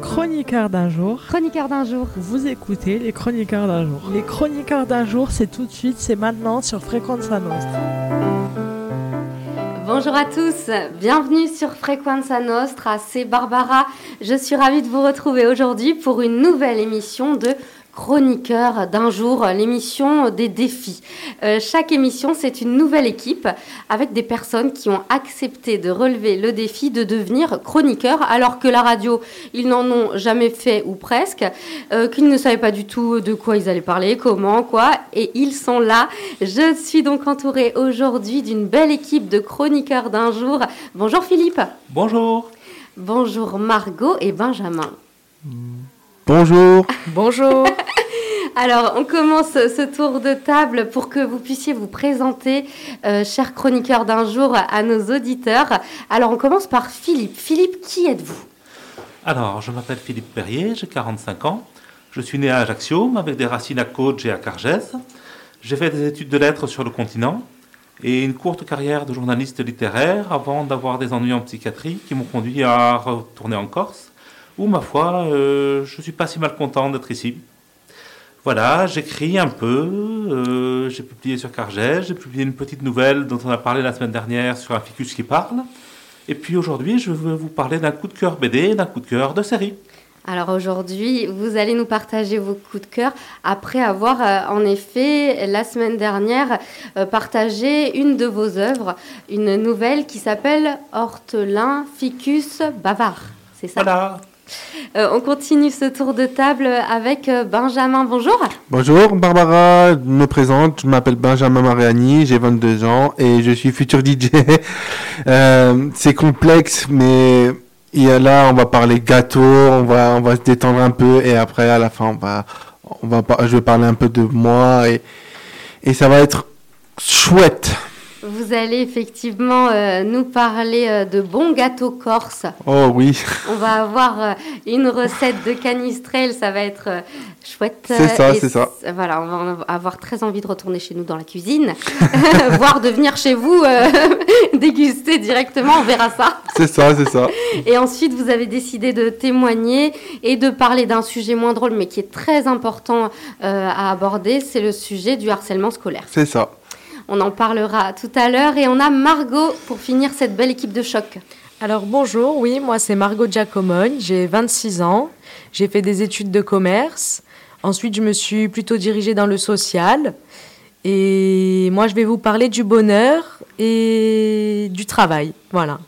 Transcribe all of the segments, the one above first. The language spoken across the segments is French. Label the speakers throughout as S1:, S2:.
S1: Chroniqueurs d'un jour.
S2: Chroniqueurs d'un jour.
S1: Vous écoutez les chroniqueurs d'un jour. Les chroniqueurs d'un jour, c'est tout de suite, c'est maintenant sur Frequenza Nostra.
S2: Bonjour à tous, bienvenue sur Frequenza Nostra, c'est Barbara. Je suis ravie de vous retrouver aujourd'hui pour une nouvelle émission de chroniqueur d'un jour, l'émission des défis. Euh, chaque émission, c'est une nouvelle équipe avec des personnes qui ont accepté de relever le défi de devenir chroniqueur, alors que la radio, ils n'en ont jamais fait ou presque, euh, qu'ils ne savaient pas du tout de quoi ils allaient parler, comment, quoi, et ils sont là. Je suis donc entourée aujourd'hui d'une belle équipe de chroniqueurs d'un jour. Bonjour Philippe.
S3: Bonjour.
S2: Bonjour Margot et Benjamin.
S4: Bonjour.
S1: Bonjour.
S2: Alors, on commence ce tour de table pour que vous puissiez vous présenter, euh, chers chroniqueurs d'un jour, à nos auditeurs. Alors, on commence par Philippe. Philippe, qui êtes-vous?
S3: Alors, je m'appelle Philippe Perrier, j'ai 45 ans. Je suis né à Ajaccio, avec des racines à Côte et à Cargès. J'ai fait des études de lettres sur le continent et une courte carrière de journaliste littéraire avant d'avoir des ennuis en psychiatrie qui m'ont conduit à retourner en Corse, où, ma foi, euh, je suis pas si mal content d'être ici. Voilà, j'écris un peu, euh, j'ai publié sur Cargès, j'ai publié une petite nouvelle dont on a parlé la semaine dernière sur un ficus qui parle. Et puis aujourd'hui, je veux vous parler d'un coup de cœur BD, d'un coup de cœur de série.
S2: Alors aujourd'hui, vous allez nous partager vos coups de cœur après avoir euh, en effet la semaine dernière euh, partagé une de vos œuvres, une nouvelle qui s'appelle Hortelin Ficus Bavard. C'est ça?
S3: Voilà,
S2: Euh, On continue ce tour de table avec euh, Benjamin. Bonjour.
S4: Bonjour Barbara, me présente, je m'appelle Benjamin Mariani, j'ai 22 ans et je suis futur DJ. Euh, c'est complexe mais y a là on va parler gâteau, on va se détendre un peu et après à la fin on va je vais parler un peu de moi et ça va être chouette.
S2: Vous allez effectivement euh, nous parler euh, de bons gâteaux corse.
S4: Oh oui,
S2: On va avoir euh, une recette de canistrelle, ça va être chouette.
S4: C'est ça, c'est ça.
S2: Voilà, on va avoir très envie de retourner chez nous dans la cuisine, voire de venir chez vous déguster directement, on verra ça.
S4: c'est ça, c'est ça.
S2: Et ensuite, vous avez décidé de témoigner et de parler d'un sujet moins drôle, mais qui est très important à aborder, c'est le sujet du harcèlement scolaire.
S4: C'est ça.
S2: On en parlera tout à l'heure et on a Margot pour finir cette belle équipe de choc.
S1: Alors bonjour, oui, moi c'est Margot Giacomogne, j'ai 26 ans, j'ai fait des études de commerce, ensuite je me suis plutôt dirigée dans le social. Et moi je vais vous parler du bonheur et du travail, voilà.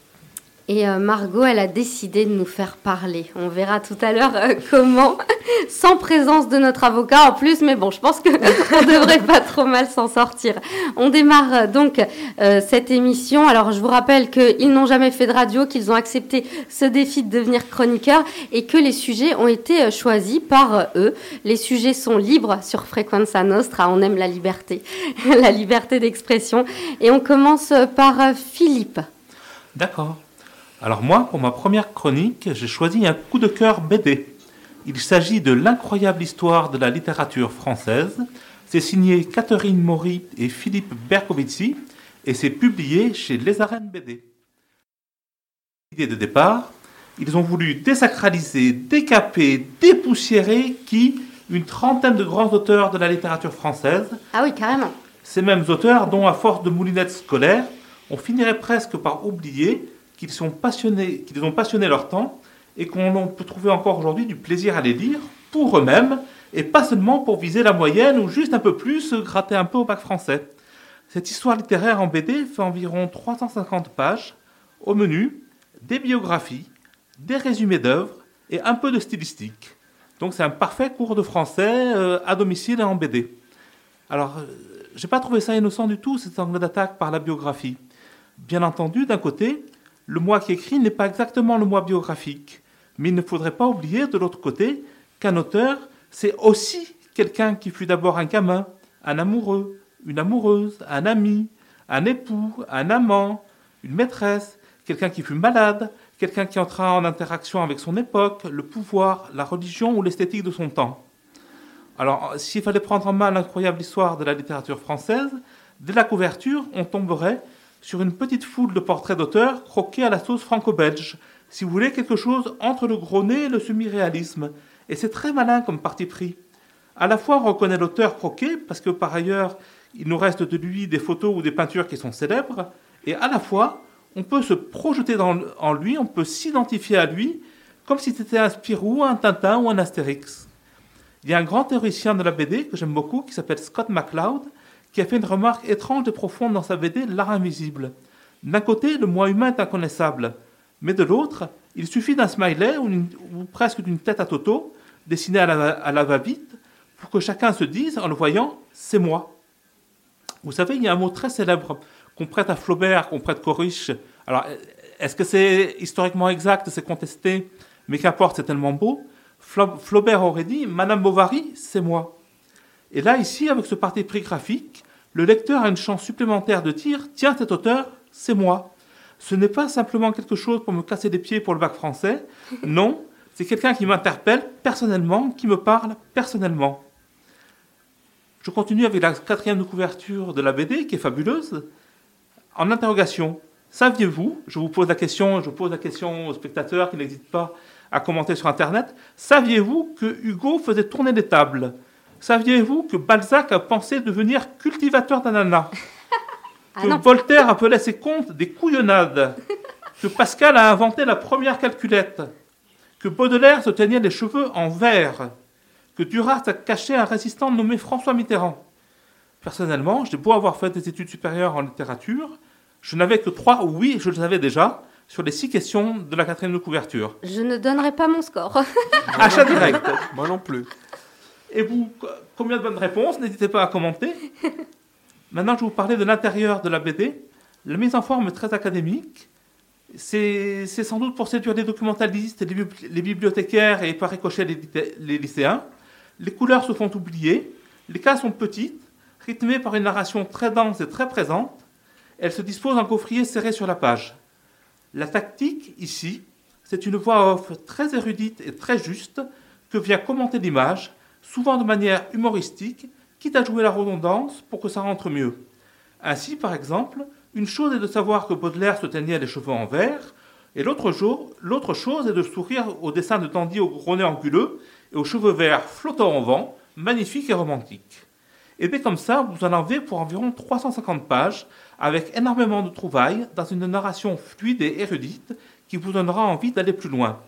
S2: Et euh, Margot, elle a décidé de nous faire parler. On verra tout à l'heure euh, comment, sans présence de notre avocat en plus, mais bon, je pense que on devrait pas trop mal s'en sortir. On démarre euh, donc cette émission. Alors, je vous rappelle qu'ils n'ont jamais fait de radio, qu'ils ont accepté ce défi de devenir chroniqueur et que les sujets ont été choisis par eux. Les sujets sont libres sur Frequenza Nostra. On aime la liberté, la liberté d'expression. Et on commence par Philippe.
S3: d'accord. Alors moi, pour ma première chronique, j'ai choisi un coup de cœur BD. Il s'agit de l'incroyable histoire de la littérature française. C'est signé Catherine Maury et Philippe Berkovici et c'est publié chez Les Arènes BD. L'idée de départ, ils ont voulu désacraliser, décaper, dépoussiérer qui? Une trentaine de grands auteurs de la littérature française.
S2: Ah oui, carrément.
S3: Ces mêmes auteurs dont, à force de moulinettes scolaires, on finirait presque par oublier qu'ils sont passionnés, qu'ils ont passionné leur temps et qu'on peut trouver encore aujourd'hui du plaisir à les lire pour eux-mêmes et pas seulement pour viser la moyenne ou juste un peu plus gratter un peu au bac français. Cette histoire littéraire en BD fait environ 350 pages. Au menu, des biographies, des résumés d'œuvres et un peu de stylistique. Donc c'est un parfait cours de français euh, à domicile et en BD. Alors, euh, j'ai pas trouvé ça innocent du tout, cet angle d'attaque par la biographie. Bien entendu, d'un côté, le moi qui écrit n'est pas exactement le moi biographique. Mais il ne faudrait pas oublier, de l'autre côté, qu'un auteur, c'est aussi quelqu'un qui fut d'abord un gamin, un amoureux, une amoureuse, un ami, un époux, un amant, une maîtresse, quelqu'un qui fut malade, quelqu'un qui entra en interaction avec son époque, le pouvoir, la religion ou l'esthétique de son temps. Alors, s'il fallait prendre en main l'incroyable histoire de la littérature française, dès la couverture, on tomberait sur une petite foule de portraits d'auteurs croqués à la sauce franco-belge. Si vous voulez, quelque chose entre le gros nez et le semi-réalisme. Et c'est très malin comme parti pris. À la fois, on reconnaît l'auteur croqué, parce que par ailleurs, il nous reste de lui des photos ou des peintures qui sont célèbres, et à la fois, on peut se projeter en lui, on peut s'identifier à lui, comme si c'était un Spirou, un Tintin ou un Astérix. Il y a un grand théoricien de la BD que j'aime beaucoup, qui s'appelle Scott McCloud, qui a fait une remarque étrange et profonde dans sa BD L'art invisible. D'un côté, le moi humain est inconnaissable, mais de l'autre, il suffit d'un smiley ou, presque d'une tête à Toto, dessinée à la, à la va-vite, pour que chacun se dise, en le voyant, c'est moi. Vous savez, il y a un mot très célèbre qu'on prête à Flaubert, qu'on prête Coriche. Alors, est-ce que c'est historiquement exact C'est contesté, mais qu'importe, c'est tellement beau. Flaubert aurait dit Madame Bovary, c'est moi. Et là, ici, avec ce parti pris graphique, le lecteur a une chance supplémentaire de dire Tiens, cet auteur, c'est moi. Ce n'est pas simplement quelque chose pour me casser les pieds pour le bac français. Non, c'est quelqu'un qui m'interpelle personnellement, qui me parle personnellement. Je continue avec la quatrième couverture de la BD, qui est fabuleuse. En interrogation, saviez-vous, je vous pose la question, je pose la question aux spectateurs qui n'hésitent pas à commenter sur Internet, saviez-vous que Hugo faisait tourner des tables? Saviez-vous que Balzac a pensé devenir cultivateur d'ananas ah Que Voltaire appelait ses contes des couillonnades Que Pascal a inventé la première calculette Que Baudelaire se teignait les cheveux en vert que Duras a caché un résistant nommé François Mitterrand. Personnellement, j'ai beau avoir fait des études supérieures en littérature, je n'avais que trois, oui, je le savais déjà, sur les six questions de la quatrième de couverture.
S2: Je ne donnerai pas mon score.
S3: Achat direct.
S4: Moi non plus.
S3: Et vous, combien de bonnes réponses? N'hésitez pas à commenter. Maintenant, je vais vous parler de l'intérieur de la BD. La mise en forme est très académique. C'est sans doute pour séduire les documentalistes, les, bibliothécaires et par ricochet les lycéens. Les couleurs se font oublier, les cases sont petites, rythmées par une narration très dense et très présente. Elles se disposent en coffrier serré sur la page. La tactique, ici, c'est une voix off très érudite et très juste que vient commenter l'image, souvent de manière humoristique, quitte à jouer la redondance pour que ça rentre mieux. Ainsi, par exemple, une chose est de savoir que Baudelaire se teignait les cheveux en vert, et l'autre chose est de sourire au dessin de Tandy au gros nez anguleux et aux cheveux verts flottant en vent, magnifique et romantique. Et bien comme ça, vous en avez pour environ 350 pages, avec énormément de trouvailles, dans une narration fluide et érudite qui vous donnera envie d'aller plus loin.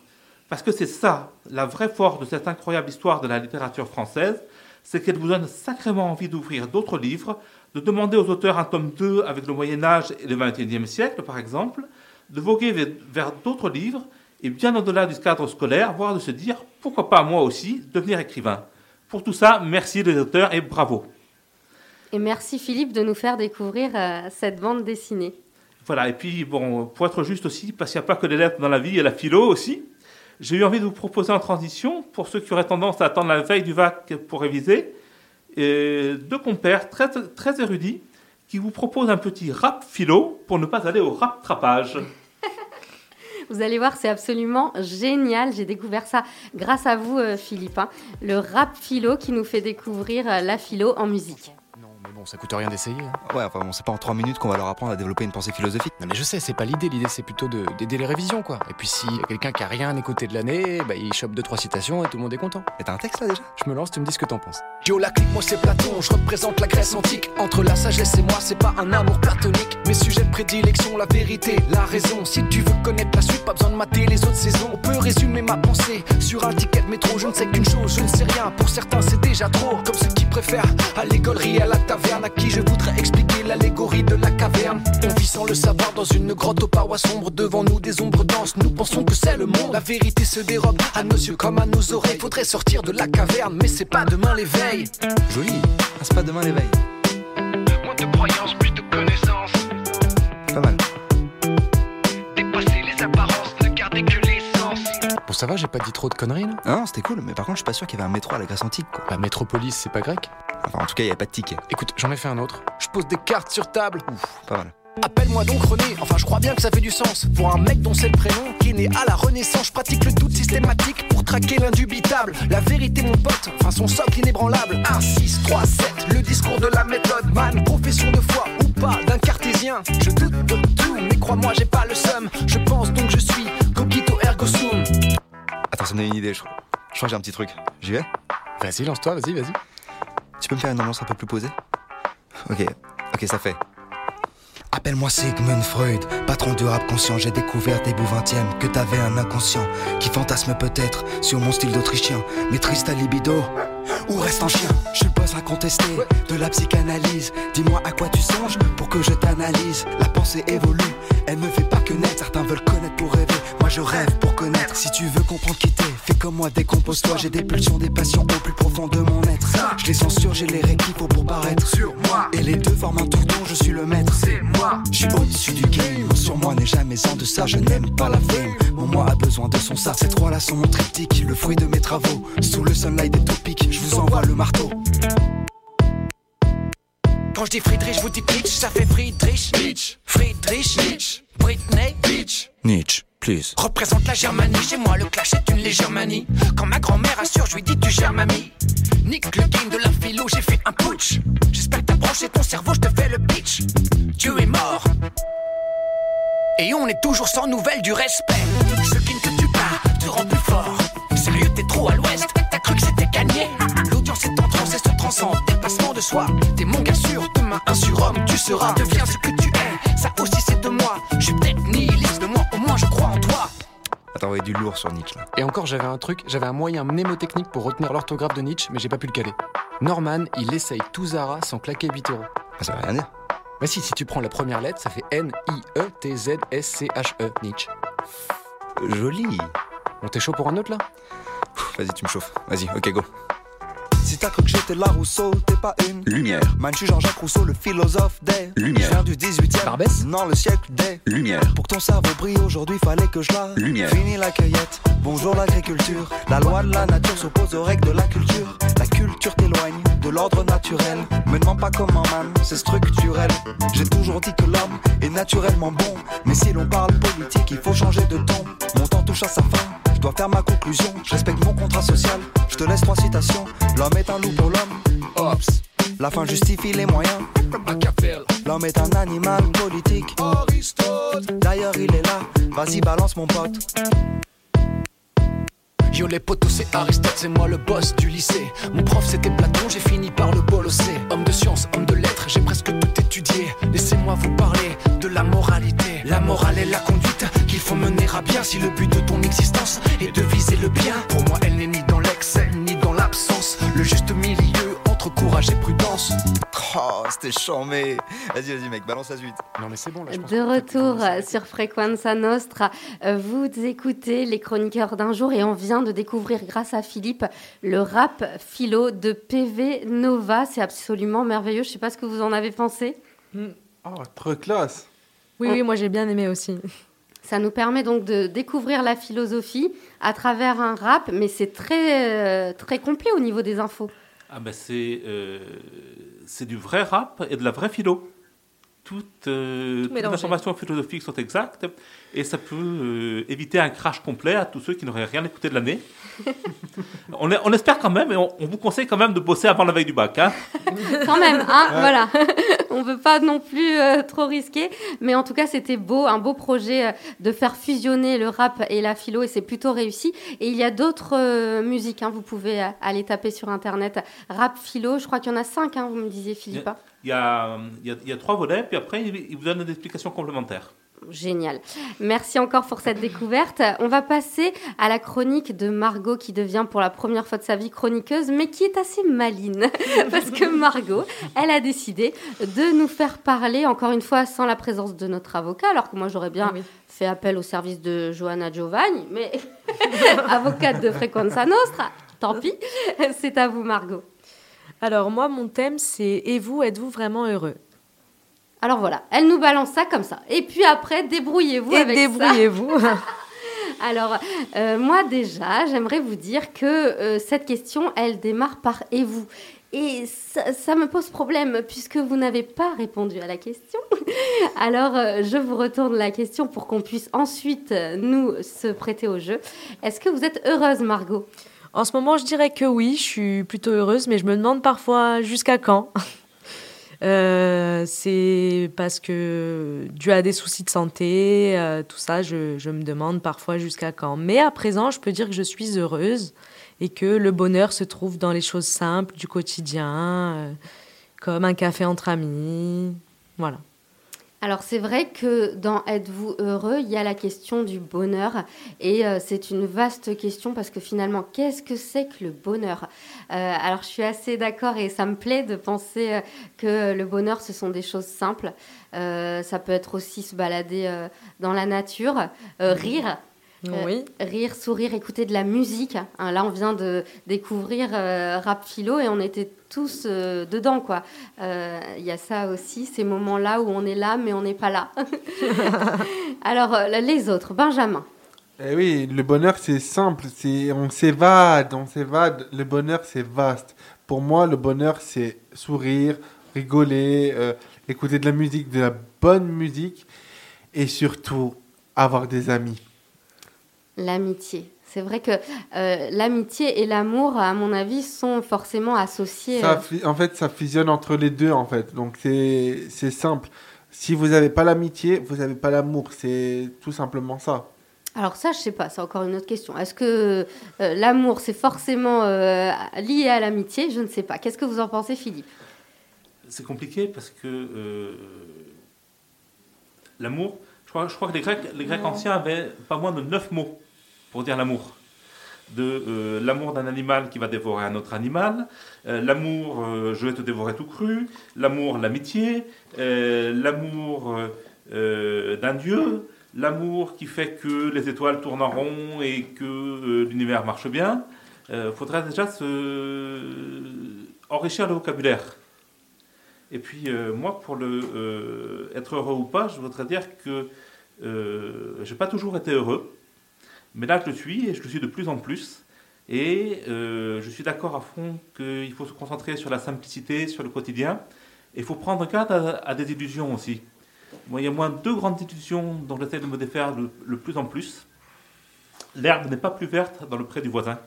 S3: Parce que c'est ça, la vraie force de cette incroyable histoire de la littérature française, c'est qu'elle vous donne sacrément envie d'ouvrir d'autres livres, de demander aux auteurs un tome 2 avec le Moyen Âge et le XXIe siècle, par exemple, de voguer vers d'autres livres et bien au-delà du cadre scolaire, voire de se dire pourquoi pas moi aussi devenir écrivain. Pour tout ça, merci les auteurs et bravo.
S2: Et merci Philippe de nous faire découvrir euh, cette bande dessinée.
S3: Voilà, et puis bon, pour être juste aussi, parce qu'il n'y a pas que les lettres dans la vie, il y a la philo aussi. J'ai eu envie de vous proposer en transition, pour ceux qui auraient tendance à attendre la veille du VAC pour réviser, et deux compères très, très érudits qui vous proposent un petit rap philo pour ne pas aller au rap trapage.
S2: Vous allez voir, c'est absolument génial. J'ai découvert ça grâce à vous, euh, Philippe. Hein. Le rap philo qui nous fait découvrir euh, la philo en musique
S5: ça coûte rien d'essayer. Hein.
S6: Ouais, enfin bon, c'est pas en 3 minutes qu'on va leur apprendre à développer une pensée philosophique.
S5: Non mais je sais, c'est pas l'idée, l'idée c'est plutôt d'aider les révisions quoi. Et puis si y a quelqu'un qui a rien écouté de l'année, bah il chope 2-3 citations et tout le monde est content.
S6: Et t'as un texte là déjà?
S5: Je me lance, tu me dis ce que t'en penses.
S7: Yo la clique, moi c'est Platon, je représente la Grèce antique. Entre la sagesse et moi, c'est pas un amour platonique. Mes sujets de prédilection, la vérité, la raison. Si tu veux connaître la suite, pas besoin de mater les autres saisons. On peut résumer ma pensée sur un ticket de métro. Je ne sais qu'une chose, je ne sais rien. Pour certains, c'est déjà trop. Comme ceux qui préfèrent à l'école, à la taverne, à qui je voudrais expliquer l'allégorie de la caverne. On vit sans le savoir dans une grotte aux parois sombres. Devant nous, des ombres denses. Nous pensons que c'est le monde. La vérité se dérobe à nos yeux comme à nos oreilles. Faudrait sortir de la caverne, mais c'est pas demain l'éveil.
S6: Joli. Ah, c'est pas demain l'éveil.
S7: Moins de croyances, plus de connaissances.
S6: Pas mal.
S5: Ça va, j'ai pas dit trop de conneries là
S6: Non, c'était cool, mais par contre, je suis pas sûr qu'il y avait un métro à la Grèce antique quoi.
S5: La métropolis, c'est pas grec
S6: Enfin, en tout cas, il y a pas de ticket.
S5: Écoute, j'en ai fait un autre. Je pose des cartes sur table.
S6: Ouf, pas mal.
S7: Appelle-moi donc René, enfin je crois bien que ça fait du sens. Pour un mec dont c'est le prénom, qui est né à la renaissance, je pratique le doute systématique pour traquer l'indubitable. La vérité mon pote, enfin son socle inébranlable. 1, 6, 3, 7, le discours de la méthode, man, profession de foi ou pas d'un cartésien. Je doute de tout, mais crois-moi j'ai pas le seum. Je pense donc je suis cogito ergo sum.
S6: Attends, ça me donne une idée, je crois. Je crois que j'ai un petit truc. J'y vais
S5: Vas-y, lance-toi, vas-y, vas-y.
S6: Tu peux me faire une ambiance un peu plus posée? Ok, ok, ça fait. Appelle-moi Sigmund Freud, patron du rap conscient. J'ai découvert début 20ème que t'avais un inconscient qui fantasme peut-être sur mon style d'Autrichien. Maîtrise ta libido ou reste en chien? Je suis le boss incontesté de la psychanalyse. Dis-moi à quoi tu songes pour que je t'analyse. La pensée évolue, elle ne fait pas que naître. Certains veulent connaître pour rêver. Moi je rêve pour connaître. Si tu veux comprendre qui t'es, fais comme moi, décompose-toi. J'ai des pulsions, des passions au plus profond de mon être. Je les censure, j'ai les faut pour paraître. Sur moi. Et les deux forment un tout dont je suis le maître. C'est moi. Je suis au-dessus du game. Sur moi n'est jamais en deçà. Je n'aime pas la fame. Mon moi a besoin de son ça. Ces trois-là sont mon triptyque, le fruit de mes travaux. Sous le sunlight des topics, je vous envoie le marteau.
S7: Quand je dis Friedrich, je vous dis Pitch, ça fait Friedrich. Nietzsche. Friedrich. Nietzsche. Britney. Beach.
S6: Nietzsche, please.
S7: Représente la Germanie, chez moi le clash est une légère manie. Quand ma grand-mère assure, je lui dis tu gères mamie. Nick le game de la philo, j'ai fait un putsch. J'espère que t'as branché ton cerveau, je te fais le pitch. Dieu est mort. Et on est toujours sans nouvelles du respect. Ce game que tu pars te rend plus fort. Sérieux, t'es trop à l'ouest, t'as cru que c'était gagné. L'audience est en transe et se transcende. Dépassement de soi, t'es mon gars sûr. Demain, un surhomme, tu seras. Deviens ce que tu es, ça aussi
S6: Attends, envoyé du lourd sur Nietzsche là.
S5: Et encore, j'avais un truc, j'avais un moyen mnémotechnique pour retenir l'orthographe de Nietzsche, mais j'ai pas pu le caler. Norman, il essaye tout Zara sans claquer 8 euros.
S6: Ah, ça veut rien dire.
S5: Bah si, si tu prends la première lettre, ça fait N-I-E-T-Z-S-C-H-E, Nietzsche.
S6: Joli.
S5: On t'est chaud pour un autre là?
S6: Vas-y, tu me chauffes. Vas-y, ok, go.
S8: Si t'as cru que j'étais la Rousseau, t'es pas une.
S9: Lumière,
S8: Man, je suis Jean-Jacques Rousseau, le philosophe des.
S9: Lumière.
S8: Je viens du 18 e
S5: Barbès
S8: Non, le siècle des.
S9: lumière,
S8: Pour que ton cerveau brille aujourd'hui, fallait que je la.
S9: Lumière.
S8: Fini la cueillette, bonjour l'agriculture. La loi de la nature s'oppose aux règles de la culture. La culture t'éloigne de l'ordre naturel. Me demande pas comment, man, c'est structurel. J'ai toujours dit que l'homme est naturellement bon. Mais si l'on parle politique, il faut changer de ton. Mon temps touche à sa fin. Je dois faire ma conclusion, je respecte mon contrat social. Je te laisse trois citations. L'homme est un loup pour l'homme.
S7: Ops,
S8: La fin justifie les moyens. L'homme est un animal politique. D'ailleurs, il est là. Vas-y, balance mon pote.
S7: Yo les potos c'est Aristote, c'est moi le boss du lycée. Mon prof c'était Platon, j'ai fini par le bolosser. Homme de science, homme de lettres, j'ai presque tout étudié. Laissez-moi vous parler de la moralité. La morale est la conduite qu'il faut mener à bien. Si le but de ton existence est de viser le bien Pour moi elle n'est ni dans l'excès, ni dans l'absence. Le juste milieu entre courage et prudence
S6: Oh, c'était chambé. Vas-y, vas-y, mec, balance la suite.
S5: Non mais c'est bon là, je pense
S2: De retour
S5: commencer.
S2: sur Frequenza Nostra, Euh, vous écoutez les chroniqueurs d'un jour et on vient de découvrir grâce à Philippe le rap philo de PV Nova. C'est absolument merveilleux. Je sais pas ce que vous en avez pensé.
S4: Oh, trop classe.
S1: Oui, oui, moi j'ai bien aimé aussi.
S2: Ça nous permet donc de découvrir la philosophie à travers un rap, mais c'est très, euh, très complet au niveau des infos.
S3: Ah ben c'est euh, c'est du vrai rap et de la vraie philo. Toutes, euh, toutes les informations philosophiques sont exactes et ça peut euh, éviter un crash complet à tous ceux qui n'auraient rien écouté de l'année. on, est- on espère quand même et on, on vous conseille quand même de bosser avant la veille du bac. hein.
S2: Quand même, hein, voilà. On peut pas non plus euh, trop risquer, mais en tout cas, c'était beau, un beau projet euh, de faire fusionner le rap et la philo, et c'est plutôt réussi. Et il y a d'autres euh, musiques, hein, vous pouvez aller taper sur internet rap philo. Je crois qu'il y en a cinq, hein, vous me disiez, Philippe.
S3: Il y a, il y a- il y a trois volets puis après il vous donne des explications complémentaires.
S2: Génial. Merci encore pour cette découverte. On va passer à la chronique de Margot qui devient pour la première fois de sa vie chroniqueuse, mais qui est assez maline. Parce que Margot, elle a décidé de nous faire parler, encore une fois, sans la présence de notre avocat, alors que moi j'aurais bien
S1: Oui.
S2: fait appel au service de Johanna Giovanni, mais avocate de Frequenza Nostra, tant pis. C'est à vous, Margot.
S1: Alors moi, mon thème, c'est Et vous, êtes-vous vraiment heureux?
S2: Alors voilà, elle nous balance ça comme ça. Et puis après, débrouillez-vous avec ça.
S1: débrouillez-vous.
S2: Alors, euh, moi déjà, j'aimerais vous dire que euh, cette question, elle démarre par et vous. Et ça, ça, me pose problème puisque vous n'avez pas répondu à la question. Alors, euh, je vous retourne la question pour qu'on puisse ensuite nous se prêter au jeu. Est-ce que vous êtes heureuse, Margot?
S1: En ce moment, je dirais que oui, je suis plutôt heureuse, mais je me demande parfois jusqu'à quand. Euh, c'est parce que dû à des soucis de santé, euh, tout ça, je, me demande parfois jusqu'à quand. Mais à présent, je peux dire que je suis heureuse et que le bonheur se trouve dans les choses simples du quotidien, euh, comme un café entre amis. Voilà.
S2: Alors c'est vrai que dans Êtes-vous heureux, il y a la question du bonheur et euh, c'est une vaste question parce que finalement, qu'est-ce que c'est que le bonheur? Euh, Alors je suis assez d'accord et ça me plaît de penser euh, que le bonheur, ce sont des choses simples. Euh, ça peut être aussi se balader euh, dans la nature, rire.
S1: Oui.
S2: rire, sourire, écouter de la musique. Hein, là, on vient de découvrir Rap Philo et on était tous euh, dedans, quoi. Il euh, y a ça aussi, ces moments-là où on est là, mais on n'est pas là. Alors, euh, les autres, Benjamin.
S4: Eh oui, le bonheur, c'est simple. C'est, on s'évade, on s'évade. Le bonheur, c'est vaste. Pour moi, le bonheur, c'est sourire, rigoler, euh, écouter de la musique, de la bonne musique, et surtout avoir des amis.
S2: L'amitié. C'est vrai que euh, l'amitié et l'amour, à mon avis, sont forcément associés.
S4: Ça, en fait, ça fusionne entre les deux, en fait. Donc, c'est, simple. Si vous n'avez pas l'amitié, vous n'avez pas l'amour. C'est tout simplement ça.
S2: Alors ça, je sais pas, c'est encore une autre question. Est-ce que euh, l'amour, c'est forcément euh, lié à l'amitié? Je ne sais pas. Qu'est-ce que vous en pensez, Philippe?
S3: C'est compliqué parce que euh, l'amour, je crois, je crois que les Grecs, les Grecs anciens avaient pas moins de neuf mots pour dire l'amour. De euh, l'amour d'un animal qui va dévorer un autre animal, euh, l'amour, euh, je vais te dévorer tout cru, l'amour, l'amitié, l'amour d'un dieu, l'amour qui fait que les étoiles tournent en rond et que l'univers marche bien. Il faudrait déjà se enrichir le vocabulaire. Et puis moi, pour être heureux ou pas, je voudrais dire que euh, j'ai pas toujours été heureux. Mais là, je le suis et je le suis de plus en plus. Et euh, je suis d'accord à fond qu'il faut se concentrer sur la simplicité, sur le quotidien. Et il faut prendre garde à, des illusions aussi. Moi, il y a moins deux grandes illusions dont j'essaie de me défaire le, le plus en plus. L'herbe n'est pas plus verte dans le pré du voisin.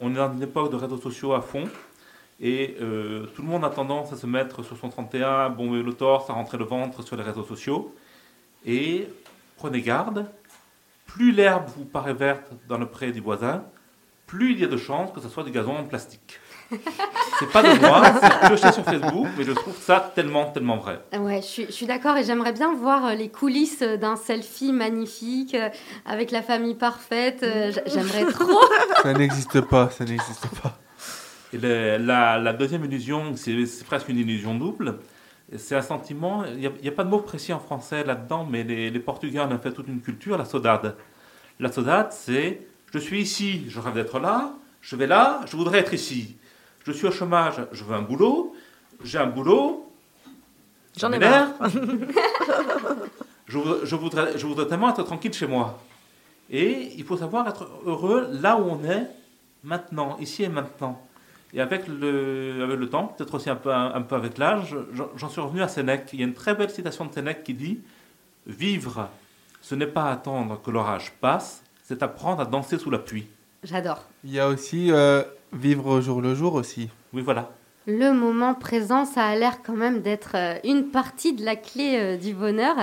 S3: On est dans une époque de réseaux sociaux à fond. Et euh, tout le monde a tendance à se mettre sur son 31, bomber le torse, à rentrer le ventre sur les réseaux sociaux. Et prenez garde, plus l'herbe vous paraît verte dans le pré du voisin, plus il y a de chances que ce soit du gazon en plastique. C'est pas de moi, c'est pioché sur Facebook, mais je trouve ça tellement, tellement vrai.
S2: Ouais, je suis, je suis d'accord et j'aimerais bien voir euh, les coulisses d'un selfie magnifique euh, avec la famille parfaite. Euh, J'aimerais trop.
S4: Ça n'existe pas, ça n'existe pas.
S3: Et le- la, la deuxième illusion, c'est c'est presque une illusion double. C'est un sentiment, il n'y a, il y a pas de mot précis en français là-dedans, mais les, les Portugais en ont fait toute une culture, la saudade. La saudade, c'est je suis ici, je rêve d'être là, je vais là, je voudrais être ici. Je suis au chômage, je veux un boulot, j'ai un boulot,
S1: J'en ai marre.
S3: je, je voudrais, je voudrais tellement être tranquille chez moi. Et il faut savoir être heureux là où on est, maintenant, ici et maintenant. Et avec le, avec le temps, peut-être aussi un peu, un, peu avec l'âge, j'en- j'en suis revenu à Sénèque. Il y a une très belle citation de Sénèque qui dit Vivre, ce n'est pas attendre que l'orage passe, c'est apprendre à danser sous la pluie.
S2: J'adore.
S4: Il y a aussi euh, vivre au jour le jour aussi.
S3: Oui, voilà.
S2: Le moment présent, ça a l'air quand même d'être euh, une partie de la clé euh, du bonheur.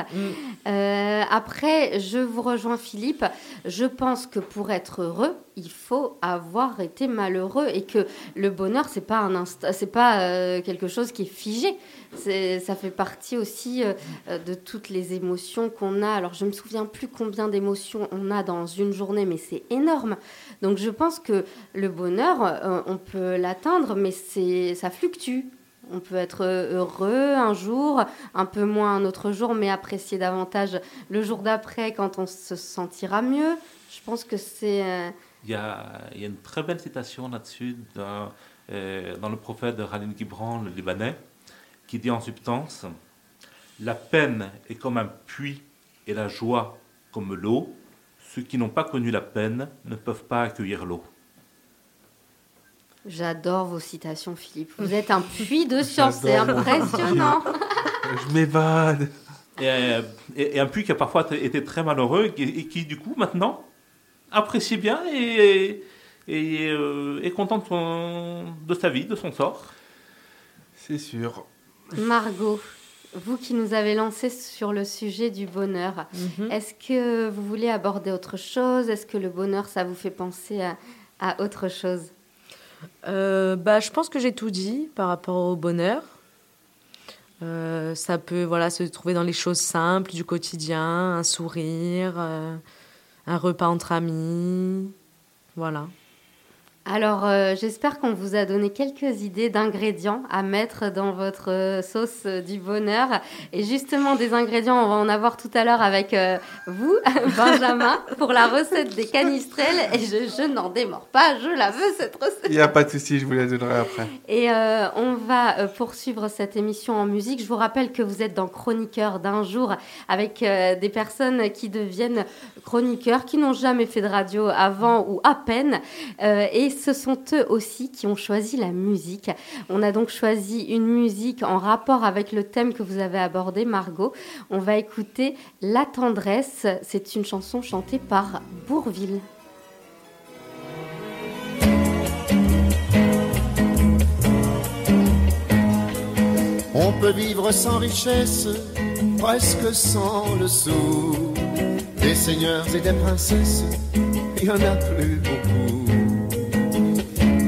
S2: Euh, après, je vous rejoins Philippe. Je pense que pour être heureux, il faut avoir été malheureux et que le bonheur, c'est pas un instant, c'est pas euh, quelque chose qui est figé. Ça fait partie aussi euh, de toutes les émotions qu'on a. Alors, je me souviens plus combien d'émotions on a dans une journée, mais c'est énorme. Donc, je pense que le bonheur, euh, on peut l'atteindre, mais c'est, ça fluctue. On peut être heureux un jour, un peu moins un autre jour, mais apprécier davantage le jour d'après quand on se sentira mieux. Je pense que c'est... euh,
S3: Il y a, une très belle citation là-dessus dans, euh, le prophète de Khalil Gibran, le Libanais, qui dit en substance La peine est comme un puits et la joie comme l'eau. Ceux qui n'ont pas connu la peine ne peuvent pas accueillir l'eau.
S2: J'adore vos citations, Philippe. Vous êtes un puits de science, c'est impressionnant.
S4: Je m'évade.
S3: Et, euh, et- et un puits qui a parfois été très malheureux et, et qui, du coup, maintenant, apprécie bien et, et euh, est content de, son- de sa vie, de son sort.
S4: C'est sûr.
S2: Margot, vous qui nous avez lancé sur le sujet du bonheur,
S1: Mhm.
S2: est-ce que vous voulez aborder autre chose? Est-ce que le bonheur, ça vous fait penser à, à autre chose?
S1: Euh, bah, je pense que j'ai tout dit par rapport au bonheur. Euh, ça peut voilà, se trouver dans les choses simples du quotidien, un sourire, euh, un repas entre amis. Voilà.
S2: Alors, euh, j'espère qu'on vous a donné quelques idées d'ingrédients à mettre dans votre euh, sauce euh, du bonheur. Et justement, des ingrédients, on va en avoir tout à l'heure avec vous, Benjamin, pour la recette des canistrelles. Et je, je n'en démords pas, je la veux, cette recette.
S4: Il n'y a pas de souci, je vous la donnerai après.
S2: Et on va poursuivre cette émission en musique. Je vous rappelle que vous êtes dans Chroniqueur d'un jour avec des personnes qui deviennent chroniqueurs, qui n'ont jamais fait de radio avant ou à peine. Euh, et ce sont eux aussi qui ont choisi la musique. On a donc choisi une musique en rapport avec le thème que vous avez abordé, Margot. On va écouter La tendresse. C'est une chanson chantée par Bourville.
S9: On peut vivre sans richesse, presque sans le sou. Des seigneurs et des princesses, il y en a plus beaucoup.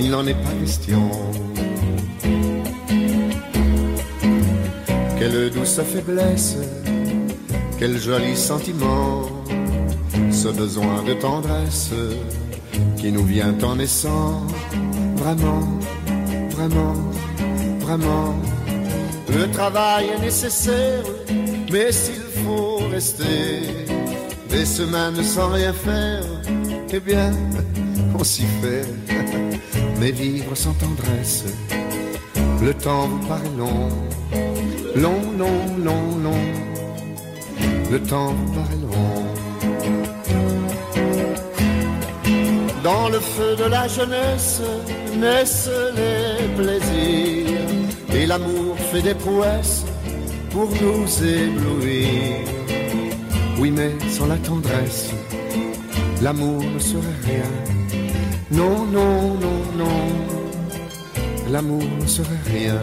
S9: il n'en est pas question. Quelle douce faiblesse, quel joli sentiment, ce besoin de tendresse qui nous vient en naissant. Vraiment, vraiment, vraiment, le travail est nécessaire, mais s'il faut rester des semaines sans rien faire, eh bien, on s'y fait. Mais vivre sans tendresse, le temps vous paraît long, long, long, long, long. Le temps vous paraît long. Dans le feu de la jeunesse naissent les plaisirs et l'amour fait des prouesses pour nous éblouir. Oui, mais sans la tendresse, l'amour ne serait rien. Non, non, non, non, l'amour ne serait rien.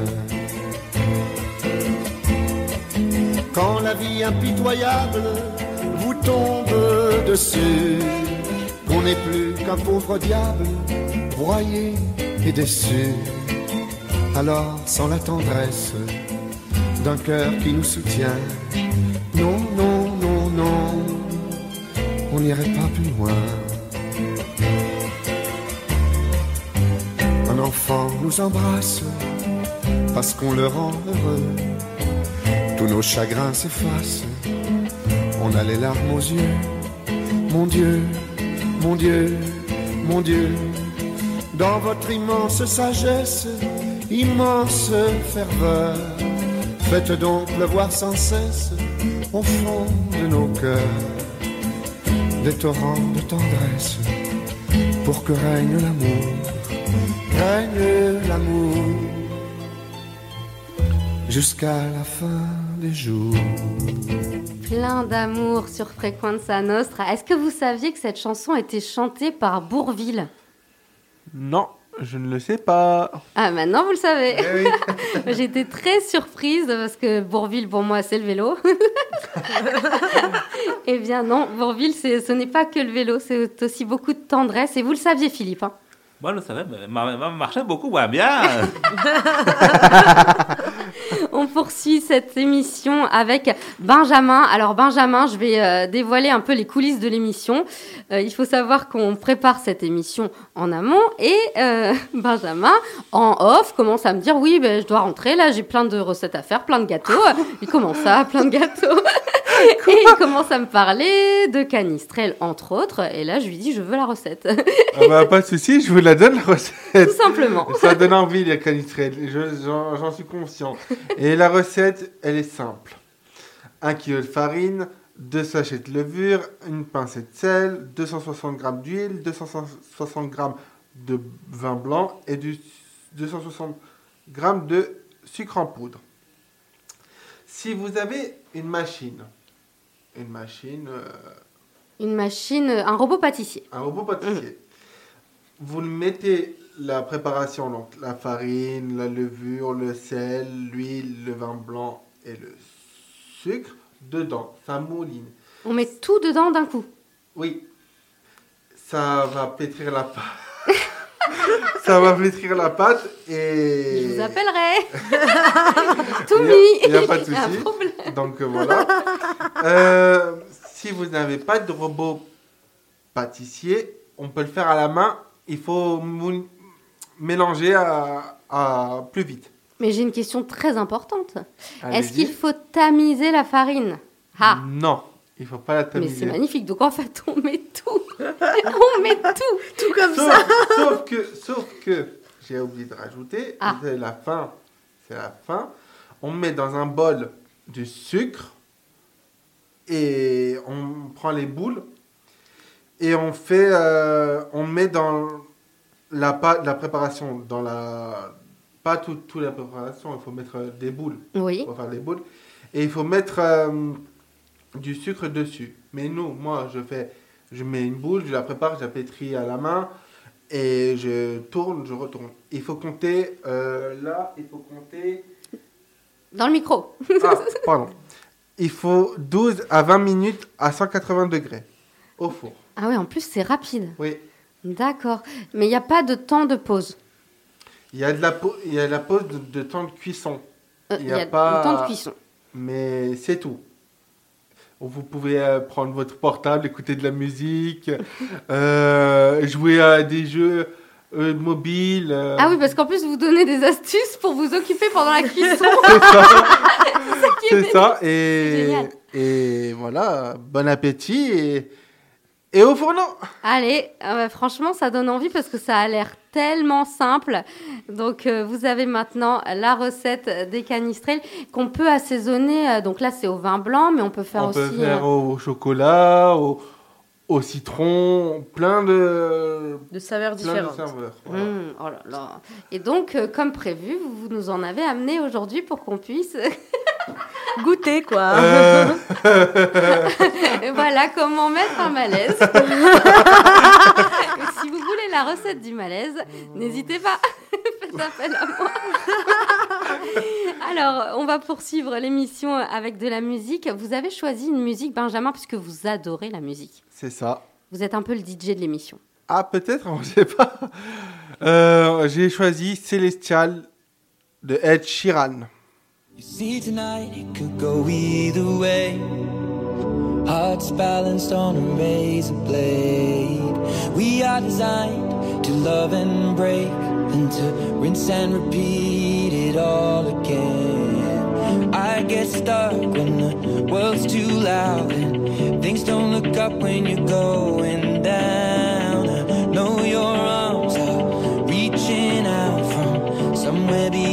S9: Quand la vie impitoyable vous tombe dessus, qu'on n'est plus qu'un pauvre diable, broyé et déçu. Alors, sans la tendresse d'un cœur qui nous soutient, non, non, non, non, on n'irait pas plus loin. Nous embrasse parce qu'on le rend heureux. Tous nos chagrins s'effacent, on a les larmes aux yeux. Mon Dieu, mon Dieu, mon Dieu, dans votre immense sagesse, immense ferveur, faites donc pleuvoir sans cesse au fond de nos cœurs des torrents de tendresse pour que règne l'amour, règne l'amour jusqu'à la fin des jours.
S2: Plein d'amour sur Frequenza Nostra. Est-ce que vous saviez que cette chanson était chantée par Bourville?
S4: Non, je ne le sais pas.
S2: Ah, maintenant vous le savez.
S4: Eh oui.
S2: J'étais très surprise parce que Bourville, pour moi, c'est le vélo. eh bien, non, Bourville, ce n'est pas que le vélo, c'est aussi beaucoup de tendresse. Et vous le saviez, Philippe. hein?
S3: Ma, ma marchait beaucoup bien.
S2: On poursuit cette émission avec Benjamin. Alors Benjamin, je vais euh, dévoiler un peu les coulisses de l'émission. Euh, il faut savoir qu'on prépare cette émission en amont et euh, Benjamin, en off, commence à me dire oui, ben, je dois rentrer là, j'ai plein de recettes à faire, plein de gâteaux. Il commence ça, plein de gâteaux. et il commence à me parler de canistrelle entre autres. Et là, je lui dis je veux la recette.
S4: Ah bah, pas de souci, je vous la donne la recette.
S2: Tout simplement.
S4: Ça donne envie les canistrelles, je- j'en suis conscient. Et la recette, elle est simple. 1 kg de farine, 2 sachets de levure, une pincée de sel, 260 g d'huile, 260 g de vin blanc et du 260 g de sucre en poudre. Si vous avez une machine, une machine, euh,
S2: Une machine, un robot pâtissier.
S4: un robot pâtissier. Vous le mettez la préparation, donc la farine, la levure, le sel, l'huile, le vin blanc et le sucre dedans. Ça mouline.
S2: On met tout dedans d'un coup.
S4: Oui. Ça va pétrir la pâte. ça va pétrir la pâte et.
S2: Je vous appellerai. tout
S4: Il y a-
S2: mis.
S4: il y a pas de souci. Donc euh, voilà. Euh, si vous n'avez pas de robot pâtissier, on peut le faire à la main. Il faut mélanger à, à plus vite.
S2: Mais j'ai une question très importante. Est-ce qu'il faut tamiser la farine? Ah,
S4: Non, il faut pas la
S2: mais
S4: tamiser.
S2: c'est magnifique. Donc en fait, on met tout. on met tout.
S1: Tout comme
S4: Sauf,
S1: ça.
S4: sauf que, sauf que, j'ai oublié de rajouter,
S2: Ah.
S4: c'est la fin. C'est la fin. On met dans un bol du sucre et on prend les boules et on fait, euh, on met dans la pâte, la préparation, dans la, pas tout, toute la préparation, il faut mettre des boules
S2: Oui.
S4: pour faire des boules. Et il faut mettre euh, du sucre dessus. Mais nous, moi, je fais, je mets une boule, je la prépare, je la pétris à la main et je tourne, je retourne. Il faut compter, euh, là, il faut compter,
S2: Dans le micro.
S4: ah, pardon. Il faut 12 à 20 minutes à 180 degrés au four.
S2: Ah ouais, en plus c'est rapide.
S4: Oui.
S2: D'accord. Mais il n'y a pas de temps de pause.
S4: Il y a de la, il y a de la pause de, de temps de cuisson.
S2: Euh,
S4: Il
S2: Il
S4: y
S2: y
S4: a pas-
S2: le temps de cuisson.
S4: Mais c'est tout. Vous pouvez euh, prendre votre portable, écouter de la musique, euh, jouer à des jeux euh, mobiles.
S2: Ah oui, parce qu'en plus vous donnez des astuces pour vous occuper pendant la cuisson. qui est
S4: c'est ça. Et, voilà, bon appétit et, et au fourneau.
S2: Allez, euh, franchement, ça donne envie parce que ça a l'air tellement simple. Donc, euh, vous avez maintenant la recette des canistrelles qu'on peut assaisonner. euh, donc là, c'est au vin blanc, mais on peut faire
S4: On
S2: aussi.
S4: peut faire au chocolat, au, au citron, plein de,
S1: De saveurs
S4: plein de
S1: différentes.
S4: saveurs. voilà.
S2: hum, oh là là. Et donc, euh, comme prévu, vous, vous nous en avez amené aujourd'hui pour qu'on puisse.
S1: Goûter, quoi.
S4: Euh,
S2: voilà comment mettre un malaise. si vous voulez la recette du malaise, n'hésitez pas. Faites appel à moi. Alors, on va poursuivre l'émission avec de la musique. Vous avez choisi une musique, Benjamin, puisque vous adorez la musique.
S4: c'est ça.
S2: Vous êtes un peu le DJ de l'émission.
S4: Ah, peut-être, on ne sait pas. Euh, J'ai choisi Célestial de Ed Sheeran.
S10: You see, tonight it could go either way. Hearts balanced on a razor blade. We are designed to love and break, and to rinse and repeat it all again. I get stuck when the world's too loud and things don't look up when you're going down. I know your arms are reaching out from somewhere beyond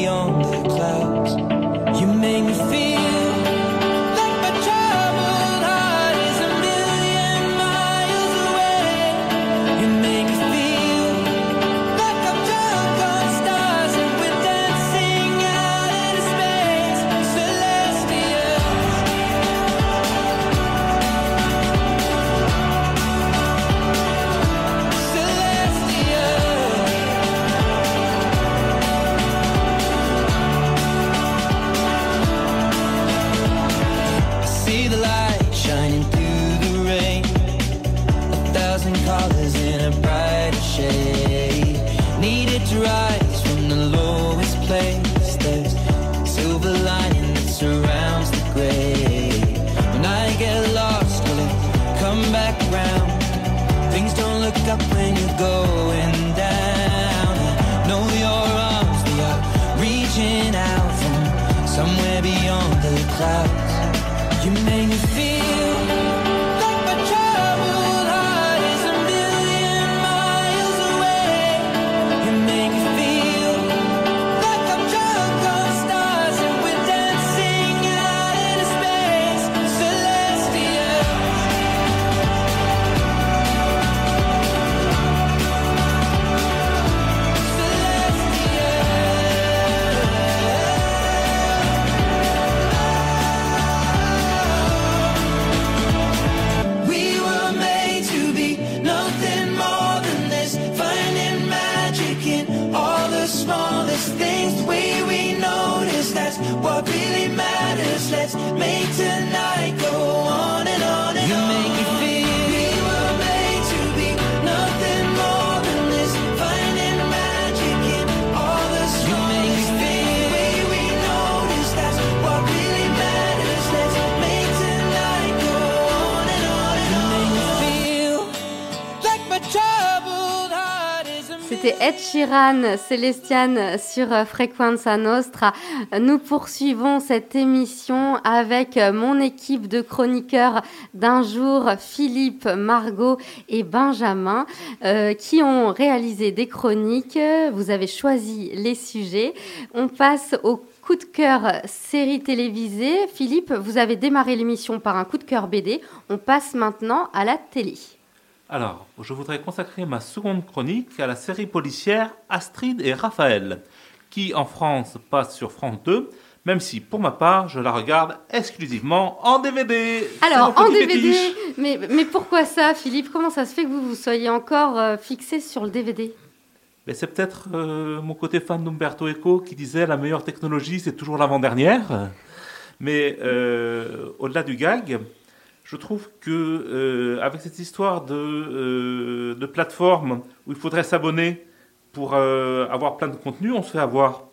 S2: Ed Sheeran, Célestiane sur euh, Frequenza Nostra. Nous poursuivons cette émission avec euh, mon équipe de chroniqueurs d'un jour, Philippe, Margot et Benjamin, euh, qui ont réalisé des chroniques. Vous avez choisi les sujets. On passe au coup de cœur série télévisée. Philippe, vous avez démarré l'émission par un coup de cœur BD. On passe maintenant à la télé.
S3: Alors, je voudrais consacrer ma seconde chronique à la série policière Astrid et Raphaël, qui en France passe sur France 2, même si pour ma part, je la regarde exclusivement en DVD.
S2: Alors, en DVD, mais, mais pourquoi ça, Philippe? Comment ça se fait que vous, vous soyez encore euh, fixé sur le DVD
S3: Mais c'est peut-être euh, mon côté fan d'Umberto Eco qui disait la meilleure technologie, c'est toujours l'avant-dernière. Mais euh, au-delà du gag, je trouve que euh, avec cette histoire de, euh, de plateforme où il faudrait s'abonner pour euh, avoir plein de contenu, on se fait avoir.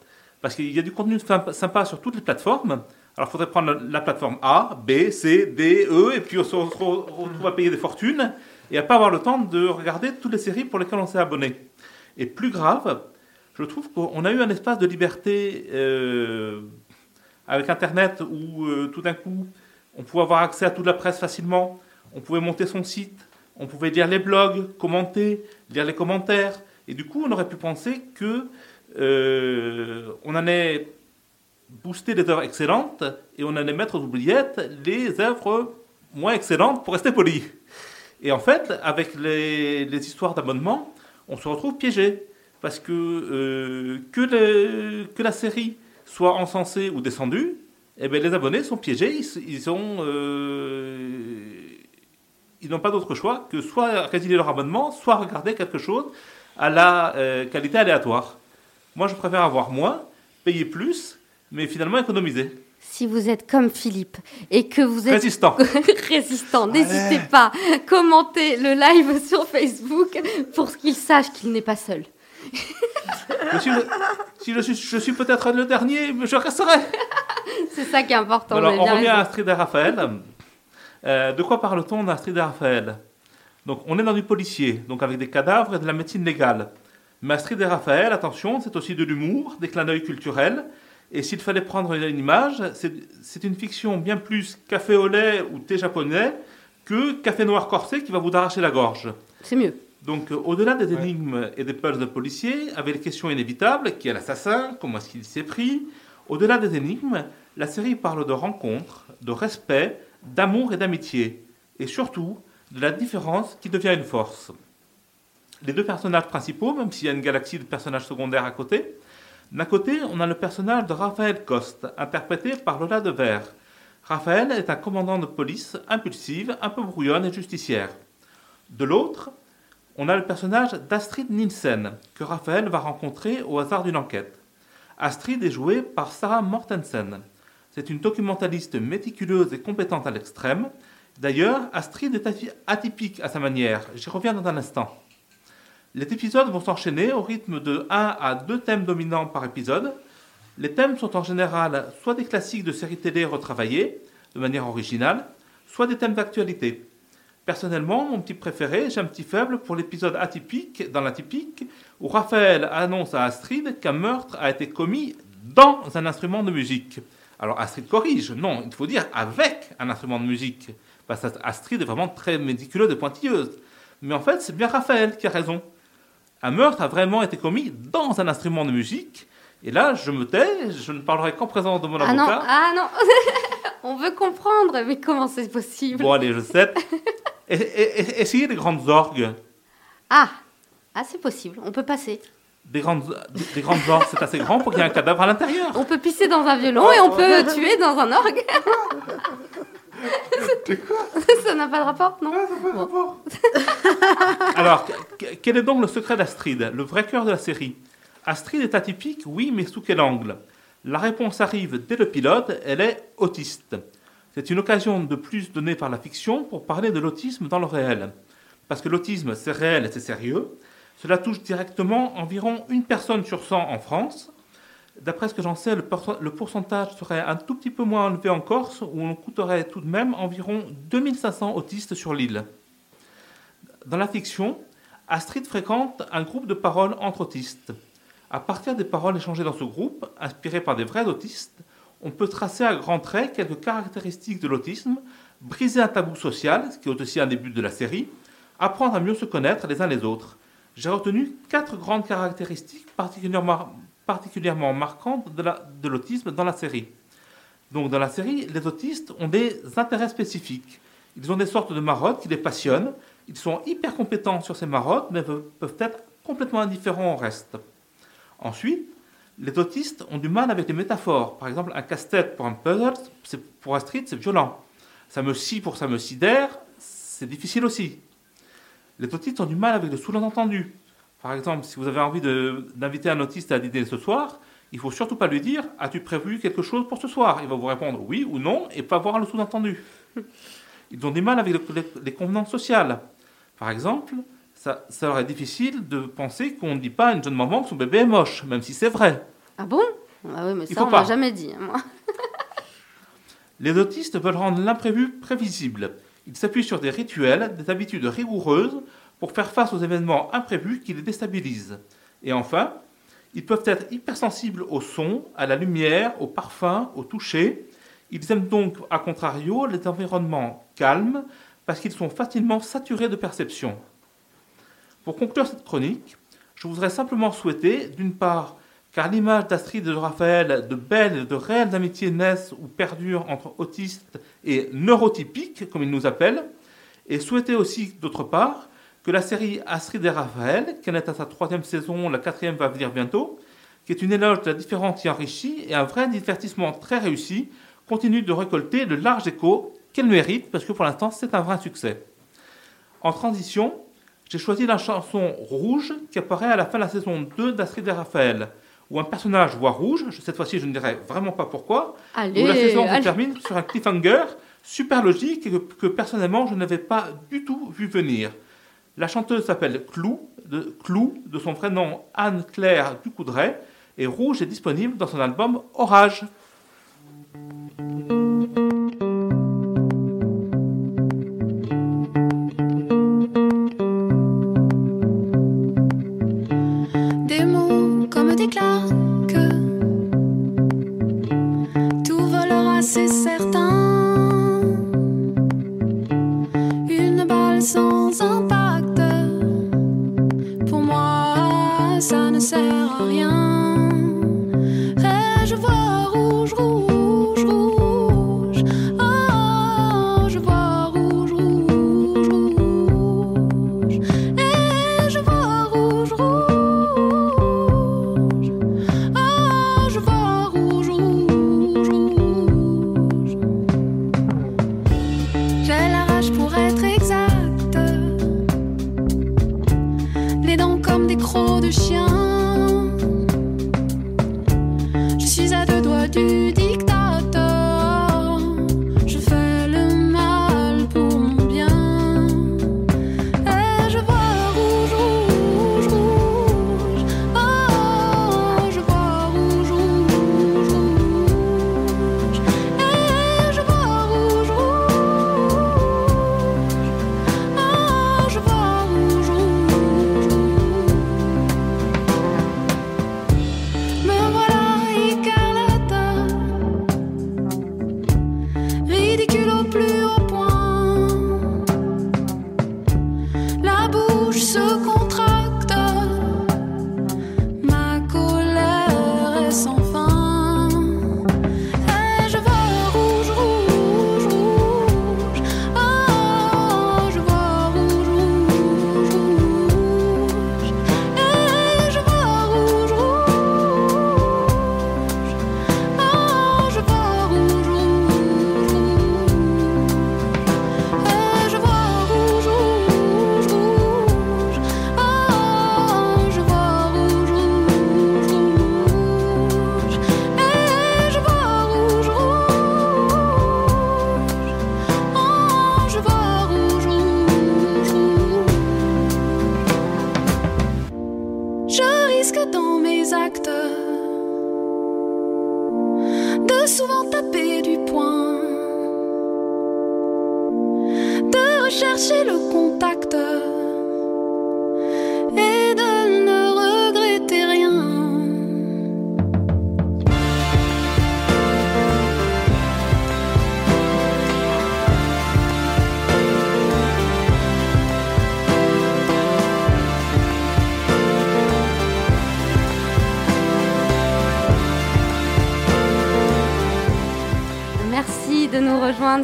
S3: Parce qu'il y a du contenu sympa sur toutes les plateformes. Alors il faudrait prendre la, la plateforme A, B, C, D, E, et puis on se retrouve, à payer des fortunes et à pas avoir le temps de regarder toutes les séries pour lesquelles on s'est abonné. Et plus grave, je trouve qu'on a eu un espace de liberté avec Internet où tout d'un coup, on pouvait avoir accès à toute la presse facilement, on pouvait monter son site, on pouvait lire les blogs, commenter, lire les commentaires. Et du coup, on aurait pu penser que euh, allait booster les œuvres excellentes et on allait mettre aux oubliettes les œuvres moins excellentes pour rester poli. Et en fait, avec les, histoires d'abonnement, on se retrouve piégé. Parce que euh, que, que la série soit encensée ou descendue, eh ben, les abonnés sont piégés. Ils, ils ont, euh, ils n'ont pas d'autre choix que soit résilier leur abonnement, soit regarder quelque chose à la euh, qualité aléatoire. Moi, je préfère avoir moins, payer plus, mais finalement économiser.
S2: Si vous êtes comme Philippe et que vous êtes
S3: Résistant.
S2: résistant, n'hésitez pas, commentez le live sur Facebook pour qu'il sache qu'il n'est pas seul.
S3: Je suis si je suis, je suis peut-être le dernier, mais je resterai.
S2: C'est ça qui est important.
S3: Alors, on revient à. Astrid et Raphaël. Euh, de quoi parle-t-on d'Astrid et Raphaël? Donc, on est dans du policier, donc avec des cadavres et de la médecine légale. Mais Astrid et Raphaël, attention, c'est aussi de l'humour, des clins d'œil culturels. Et s'il fallait prendre une image, c'est une fiction bien plus café au lait ou thé japonais que café noir corsé qui va vous arracher la gorge.
S2: C'est mieux.
S3: Donc, euh, au-delà des énigmes et des pulses de policiers, avec les questions inévitables, qui est l'assassin, comment est-ce qu'il s'est pris, au-delà des énigmes, la série parle de rencontres, de respect, d'amour et d'amitié, et surtout de la différence qui devient une force. Les deux personnages principaux, même s'il y a une galaxie de personnages secondaires à côté, d'un côté, on a le personnage de Raphaël Coste, interprété par Lola Devers. Raphaël est un commandant de police impulsive, un peu brouillonne et justicière. De l'autre, on a le personnage d'Astrid Nielsen, que Raphaël va rencontrer au hasard d'une enquête. Astrid est jouée par Sarah Mortensen. C'est une documentaliste méticuleuse et compétente à l'extrême. D'ailleurs, Astrid est atypique à sa manière. J'y reviens dans un instant. Les épisodes vont s'enchaîner au rythme de 1 à 2 thèmes dominants par épisode. Les thèmes sont en général soit des classiques de séries télé retravaillés de manière originale, soit des thèmes d'actualité. Personnellement, mon petit préféré, j'ai un petit faible pour l'épisode atypique, dans l'atypique, où Raphaël annonce à Astrid qu'un meurtre a été commis dans un instrument de musique. Alors Astrid corrige, non, il faut dire avec un instrument de musique. Parce qu'Astrid est vraiment très méticuleuse et pointilleuse. Mais en fait, c'est bien Raphaël qui a raison. Un meurtre a vraiment été commis dans un instrument de musique. Et là, je me tais, je ne parlerai qu'en présence de mon
S2: Ah non,
S3: avocat.
S2: ah non On veut comprendre, mais comment c'est possible?
S3: Bon, allez, je sais. Essayez des grandes orgues.
S2: Ah Ah, c'est possible, on peut passer.
S3: Des grandes, des, des grandes orgues, c'est assez grand pour qu'il y ait un cadavre à l'intérieur.
S2: On peut pisser dans un violon et on peut tuer dans un orgue. Ça n'a pas de rapport, non? Bon.
S3: Alors, que- quel est donc le secret d'Astrid, le vrai cœur de la série? Astrid est atypique, oui, mais sous quel angle? La réponse arrive dès le pilote, elle est autiste. C'est une occasion de plus donnée par la fiction pour parler de l'autisme dans le réel. Parce que l'autisme, c'est réel et c'est sérieux. Cela touche directement environ une personne sur 100 en France. D'après ce que j'en sais, le, pourcentage serait un tout petit peu moins élevé en Corse, où on coûterait tout de même environ 2500 autistes sur l'île. Dans la fiction, Astrid fréquente un groupe de paroles entre autistes. À partir des paroles échangées dans ce groupe, inspirées par des vrais autistes, on peut tracer à grands traits quelques caractéristiques de l'autisme, briser un tabou social, ce qui est aussi un des buts de la série, apprendre à mieux se connaître les uns les autres. J'ai retenu quatre grandes caractéristiques particulièrement, marquantes de la- de l'autisme dans la série. Donc dans la série, les autistes ont des intérêts spécifiques. Ils ont des sortes de marottes qui les passionnent. Ils sont hyper compétents sur ces marottes, mais peuvent être complètement indifférents au reste. Ensuite, les autistes ont du mal avec les métaphores. Par exemple, un casse-tête pour un puzzle, pour Astrid, c'est violent. Ça me scie pour ça me sidère, c'est difficile aussi. Les autistes ont du mal avec le sous-entendu. Par exemple, si vous avez envie d'inviter un autiste à dîner ce soir, il faut surtout pas lui dire As-tu prévu quelque chose pour ce soir? Il va vous répondre oui ou non et pas voir le sous-entendu. Ils ont du mal avec le- les, les convenances sociales. Par exemple, ça, ça leur est difficile de penser qu'on ne dit pas à une jeune maman que son bébé est moche, même si c'est vrai.
S2: Ah bon? Ah oui, mais
S3: Il
S2: ça, on m'a jamais dit. hein, moi.
S3: Les autistes veulent rendre l'imprévu prévisible. Ils s'appuient sur des rituels, des habitudes rigoureuses pour faire face aux événements imprévus qui les déstabilisent. Et enfin, ils peuvent être hypersensibles au son, à la lumière, au parfum, au toucher. Ils aiment donc, à contrario, les environnements calmes parce qu'ils sont facilement saturés de perceptions. Pour conclure cette chronique, je voudrais simplement souhaiter, d'une part, car l'image d'Astrid et de Raphaël, de belles et de réelles amitiés naissent ou perdurent entre autistes et neurotypiques, comme ils nous appellent, et souhaiter aussi, d'autre part, que la série Astrid et Raphaël, qui en est à sa troisième saison, la quatrième va venir bientôt, qui est une éloge de la différence qui enrichit et un vrai divertissement très réussi, continue de récolter le large écho qu'elle mérite, parce que pour l'instant, c'est un vrai succès. En transition, j'ai choisi la chanson Rouge qui apparaît à la fin de la saison 2 d'Astrid et Raphaël, où un personnage voit rouge, cette fois-ci je ne dirai vraiment pas pourquoi,
S2: Allez,
S3: où la saison se termine sur un cliffhanger super logique et que, que personnellement je n'avais pas du tout vu venir. La chanteuse s'appelle Clou de, Clou, de son vrai nom Anne-Claire Ducoudray, et Rouge est disponible dans son album Orage.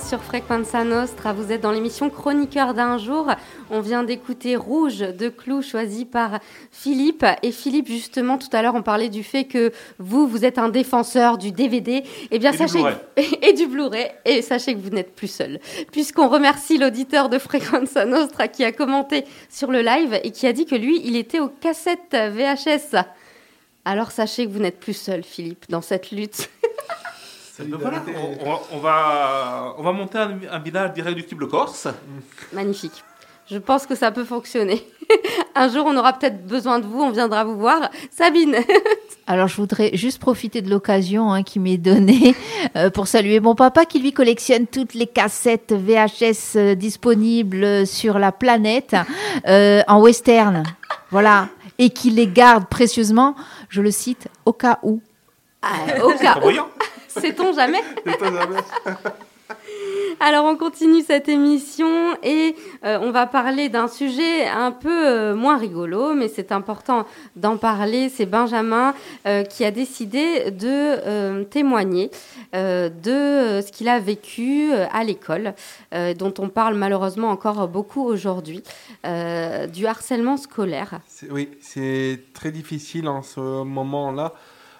S2: Sur Frequenza Nostra. Vous êtes dans l'émission Chroniqueur d'un jour. On vient d'écouter Rouge de Clou choisi par Philippe. Et Philippe, justement, tout à l'heure, on parlait du fait que vous, vous êtes un défenseur du DVD. Eh bien,
S3: Et
S2: sachez que- et du Blu-ray. Et sachez que vous n'êtes plus seul. Puisqu'on remercie l'auditeur de Frequenza Nostra qui a commenté sur le live et qui a dit que lui, il était aux cassettes VHS. Alors sachez que vous n'êtes plus seul, Philippe, dans cette lutte.
S3: Voilà, on, va, on va monter un, un village d'irréductible Corse.
S2: Magnifique. Je pense que ça peut fonctionner. Un jour, on aura peut-être besoin de vous, on viendra vous voir. Sabine,
S11: Alors, je voudrais juste profiter de l'occasion hein, qui m'est donnée euh, pour saluer mon papa qui lui collectionne toutes les cassettes VHS euh, disponibles sur la planète euh, en western. Voilà. Et qui les garde précieusement, je le cite, au cas où.
S2: au cas où, Sait-on jamais Alors, on continue cette émission et euh, on va parler d'un sujet un peu euh, moins rigolo, mais c'est important d'en parler. C'est Benjamin euh, qui a décidé de témoigner de ce qu'il a vécu à l'école, dont on parle malheureusement encore beaucoup aujourd'hui, du harcèlement scolaire.
S4: Oui, c'est très difficile en ce moment-là.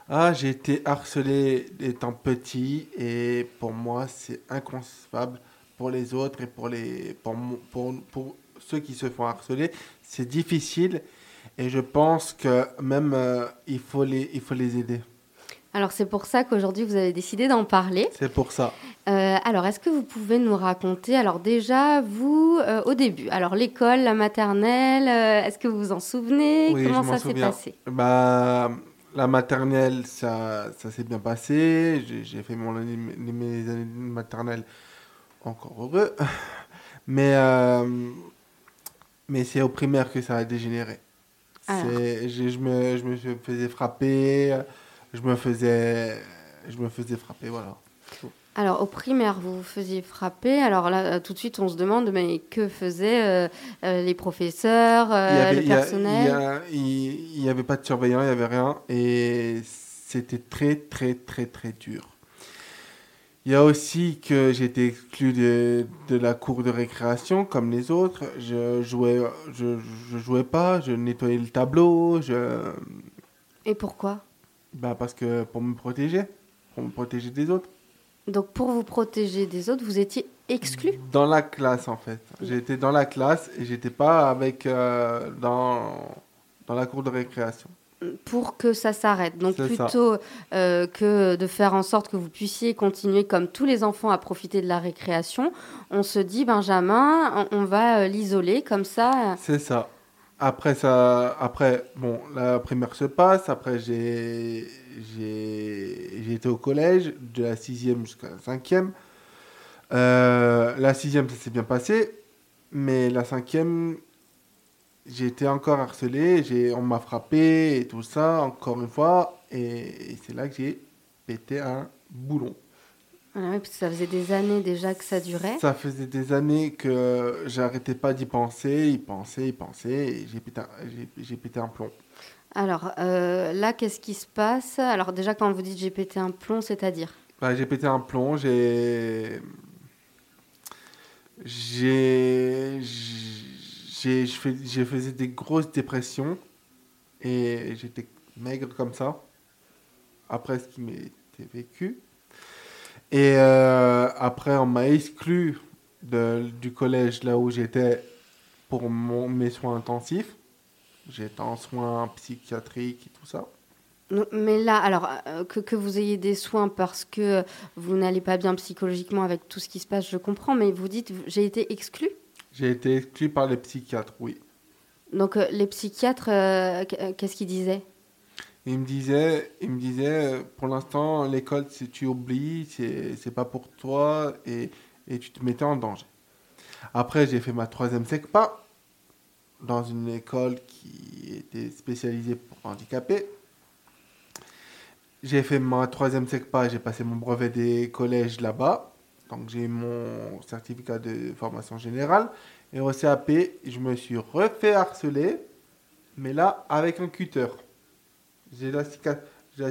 S4: Ah, j'ai été harcelé étant petit et pour moi, c'est inconcevable. Pour les autres et pour, les, pour, pour, pour ceux qui se font harceler, c'est difficile et je pense que même euh, il, faut les, il faut les aider.
S2: Alors c'est pour ça qu'aujourd'hui vous avez décidé d'en parler.
S4: C'est pour ça.
S2: Euh, alors, est-ce que vous pouvez nous raconter, alors déjà, vous, euh, au début, alors l'école, la maternelle, est-ce que vous vous en souvenez?
S4: Oui,
S2: Comment ça s'est passé?
S4: Bah, la maternelle, ça, ça s'est bien passé. J'ai fait mon année- mes années maternelles encore heureux. Mais, euh, mais c'est au primaire que ça a dégénéré. C'est- Je, je me, je me faisais frapper. Je me faisais, je me faisais frapper, voilà.
S2: Alors, au primaire, vous vous faisiez frapper. Alors là, euh, tout de suite, on se demande, mais que faisaient euh, euh, les professeurs, euh,
S4: Il y avait-
S2: le personnel
S4: Il y a- il- il y avait pas de surveillant, il y avait rien. Et c'était très, très, très, très dur. Il y a aussi que été exclu de, de la cour de récréation comme les autres. Je jouais, je, je jouais pas, je nettoyais le tableau. Je,
S2: Et pourquoi?
S4: Bah parce que pour me protéger, pour me protéger des autres.
S2: Donc, pour vous protéger des autres, vous étiez exclu?
S4: Dans la classe en fait. J'étais dans la classe et j'étais pas avec euh, dans dans la cour de récréation.
S2: pour que ça s'arrête. Donc plutôt euh, que de faire en sorte que vous puissiez continuer comme tous les enfants à profiter de la récréation, on se dit Benjamin, on, on va euh, l'isoler comme ça.
S4: C'est ça. Après ça, après bon, la primaire se passe. Après j'ai j'ai été au collège de la sixième jusqu'à la cinquième. Euh, la sixième ça s'est bien passé, mais la cinquième j'ai été encore harcelé. On m'a frappé et tout ça encore une fois et, et c'est là que j'ai pété un boulon.
S2: Voilà, oui, parce que ça faisait des années déjà que ça durait.
S4: Ça faisait des années que j'arrêtais pas d'y penser, y penser, y penser, et j'ai pété, pété un plomb.
S2: Alors euh, là, qu'est-ce qui se passe? Alors déjà, quand vous dites j'ai pété un plomb, c'est-à-dire?
S4: Bah, j'ai pété un plomb, j'ai. J'ai. J'ai faisais des grosses dépressions, et j'étais maigre comme ça, après ce qui m'était vécu. Et euh, après, on m'a exclu du collège là où j'étais pour mon, mes soins intensifs. J'étais en soins psychiatriques et tout ça.
S2: Mais là, alors euh, que, que vous ayez des soins parce que vous n'allez pas bien psychologiquement avec tout ce qui se passe, je comprends, mais vous dites j'ai été exclu?
S4: J'ai été exclu par les psychiatres, oui.
S2: Donc euh, les psychiatres, euh, qu- qu'est-ce qu'ils disaient?
S4: Il me disait, il me disait, euh, pour l'instant, l'école, si tu oublies, c'est, c'est pas pour toi et, et tu te mettais en danger. Après, j'ai fait ma troisième SECPA dans une école qui était spécialisée pour handicapés. J'ai fait ma troisième SECPA, j'ai passé mon brevet des collèges là-bas. Donc j'ai eu mon certificat de formation générale. Et au CAP, je me suis refait harceler, mais là avec un cutter. J'ai la, cicatrice. J'ai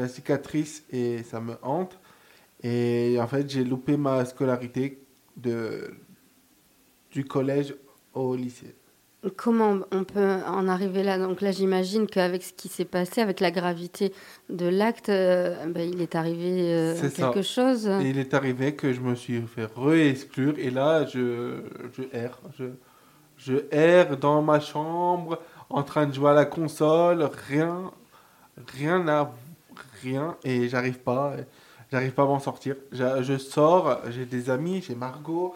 S4: la cicatrice et ça me hante. Et en fait, j'ai loupé ma scolarité de, du collège au lycée.
S2: Comment on peut en arriver là? Donc là, j'imagine qu'avec ce qui s'est passé, avec la gravité de l'acte, euh, ben, il est arrivé euh,
S4: ça.
S2: quelque chose.
S4: Et il est arrivé que je me suis fait re-exclure et là, je, je erre. Je, je erre dans ma chambre, en train de jouer à la console, rien, rien à rien et j'arrive pas, j'arrive pas à m'en sortir. Je, je sors, j'ai des amis, j'ai Margot,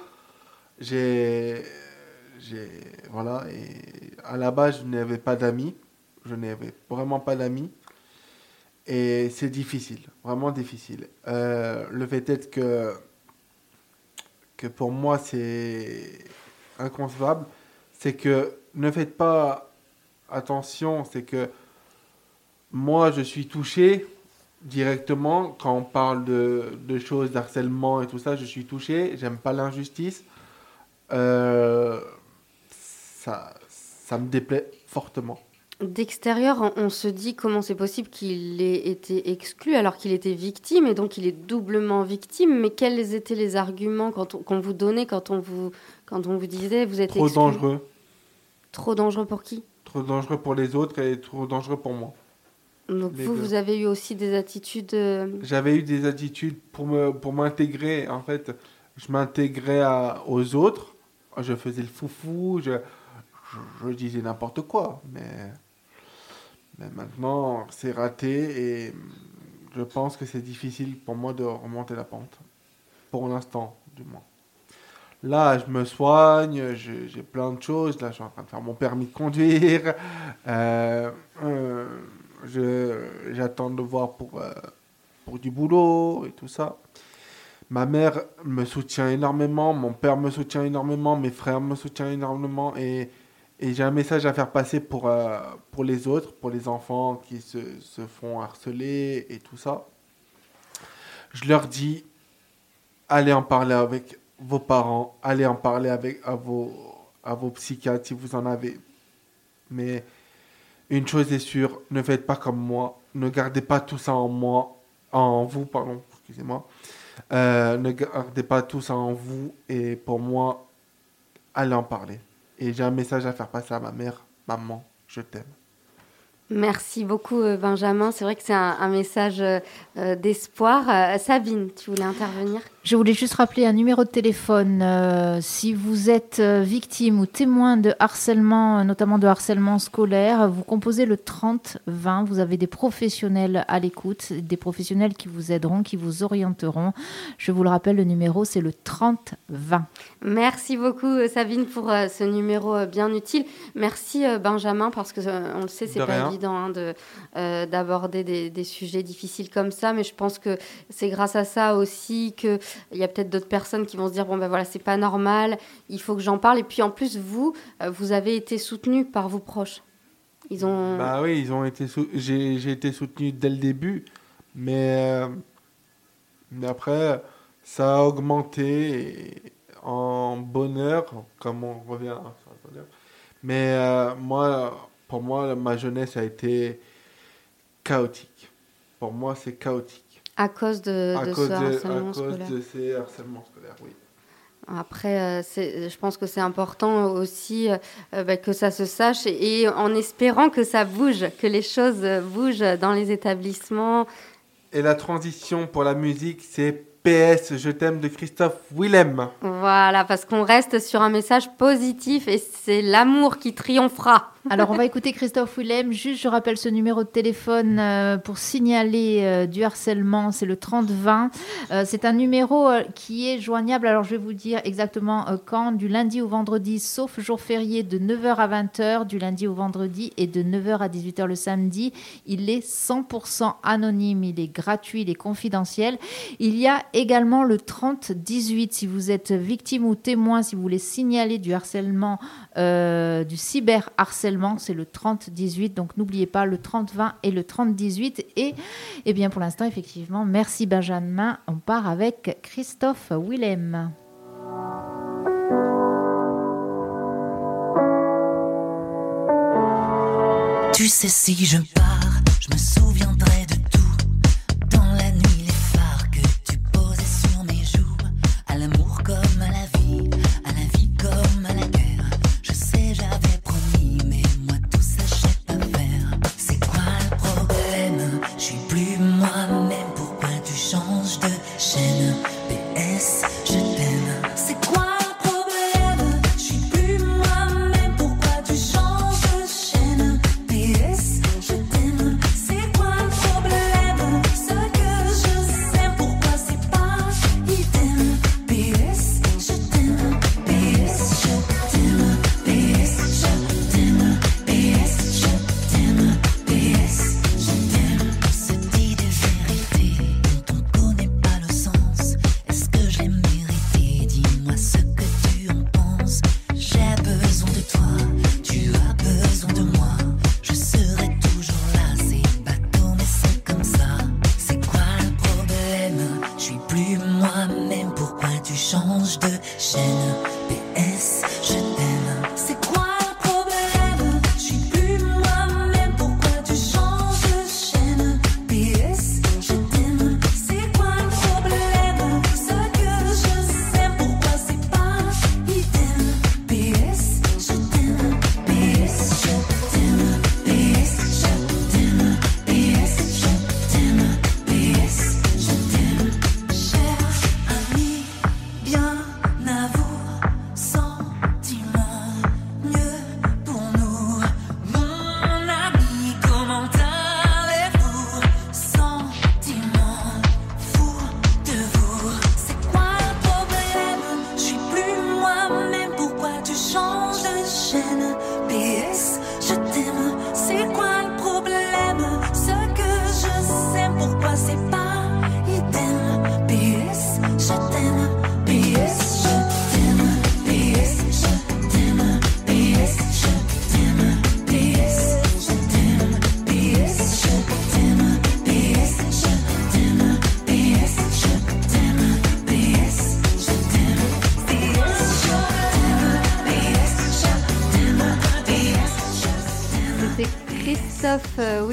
S4: j'ai, voilà, et à la base, je n'avais pas d'amis, je n'avais vraiment pas d'amis. Et c'est difficile, vraiment difficile. Euh, le fait est que, que pour moi c'est inconcevable, c'est que ne faites pas attention, c'est que moi je suis touché directement quand on parle de, de choses d'harcèlement et tout ça, je suis touché, j'aime pas l'injustice. Euh, ça, ça me déplaît fortement.
S2: D'extérieur, on- se dit comment c'est possible qu'il ait été exclu alors qu'il était victime et donc il est doublement victime. Mais quels étaient les arguments qu'on vous donnait quand on vous, quand on vous disait vous êtes
S4: Trop
S2: exclu?
S4: dangereux.
S2: Trop dangereux pour qui?
S4: Trop dangereux pour les autres et trop dangereux pour moi.
S2: Donc
S4: Les
S2: vous,
S4: deux.
S2: vous avez eu aussi des attitudes. euh,
S4: J'avais eu des attitudes pour me pour m'intégrer. En fait, je m'intégrais aux autres. Je faisais le foufou. Je, disais n'importe quoi. Mais, mais maintenant, c'est raté et je pense que c'est difficile pour moi de remonter la pente. Pour l'instant, du moins. Là, je me soigne, j'ai plein de choses. Là, je suis en train de faire mon permis de conduire. Euh, euh, J'attends de voir pour, euh, pour du boulot et tout ça. Ma mère me soutient énormément, mon père me soutient énormément, mes frères me soutiennent énormément et, et j'ai un message à faire passer pour, euh, pour les autres, pour les enfants qui se, se font harceler et tout ça. Je leur dis, allez en parler avec vos parents, allez en parler avec à vos, à vos psychiatres si vous en avez. Mais une chose est sûre, ne faites pas comme moi, ne gardez pas tout ça en moi, en vous, pardon, excusez-moi. Euh, ne gardez pas tout ça en vous et pour moi, allez en parler. Et j'ai un message à faire passer à ma mère, maman, je t'aime.
S2: Merci beaucoup euh, Benjamin. C'est vrai que c'est un, message euh, d'espoir. Sabine, tu voulais intervenir?
S11: Je voulais juste rappeler un numéro de téléphone. euh, si vous êtes euh, victime ou témoin de harcèlement, euh, notamment de harcèlement scolaire, vous composez le 30-20. Vous avez des professionnels à l'écoute, des professionnels qui vous aideront, qui vous orienteront. Je vous le rappelle, le numéro, c'est le 30-20.
S2: Merci beaucoup Sabine pour euh, ce numéro euh, bien utile. Merci euh, Benjamin parce que euh, on le sait, c'est pas
S4: rien.
S2: évident hein, de euh, d'aborder des, des sujets difficiles comme ça, mais je pense que c'est grâce à ça aussi que il y a peut-être d'autres personnes qui vont se dire bon ben voilà c'est pas normal, il faut que j'en parle. Et puis en plus vous, euh, vous avez été soutenu par vos proches. Ils ont
S4: Bah oui, ils ont été j'ai été soutenu dès le début, mais, euh, mais après, ça a augmenté en bonheur, comme on revient à sur. Mais euh, moi, pour moi, ma jeunesse a été chaotique. Pour moi, c'est chaotique.
S2: À cause de,
S4: à
S2: de
S4: cause,
S2: ce
S4: de, à cause
S2: scolaire.
S4: de ces harcèlements scolaires, oui.
S2: Après, euh, je pense que c'est important aussi euh, euh, bah, que ça se sache et, en espérant que ça bouge, que les choses bougent dans les établissements.
S4: Et la transition pour la musique, c'est PS, je t'aime de Christophe Willem.
S2: Voilà, parce qu'on reste sur un message positif et c'est l'amour qui triomphera.
S11: Alors, on va écouter Christophe Willem. Juste, je rappelle ce numéro de téléphone euh, pour signaler euh, du harcèlement. C'est le 3020. Euh, c'est un numéro euh, qui est joignable. Alors, je vais vous dire exactement quand. Du lundi au vendredi, sauf jour férié, de 9h à 20h. Du lundi au vendredi et de 9h à 18h le samedi. Il est 100% anonyme. Il est gratuit. Il est confidentiel. Il y a également le 3018. Si vous êtes victime ou témoin, si vous voulez signaler du harcèlement, euh, du cyberharcèlement, c'est le 3018. Donc n'oubliez pas le 3020 et le 3018. Et eh bien pour l'instant, effectivement, merci Benjamin. On part avec Christophe Willem.
S12: Tu sais si je pars, je me souviendrai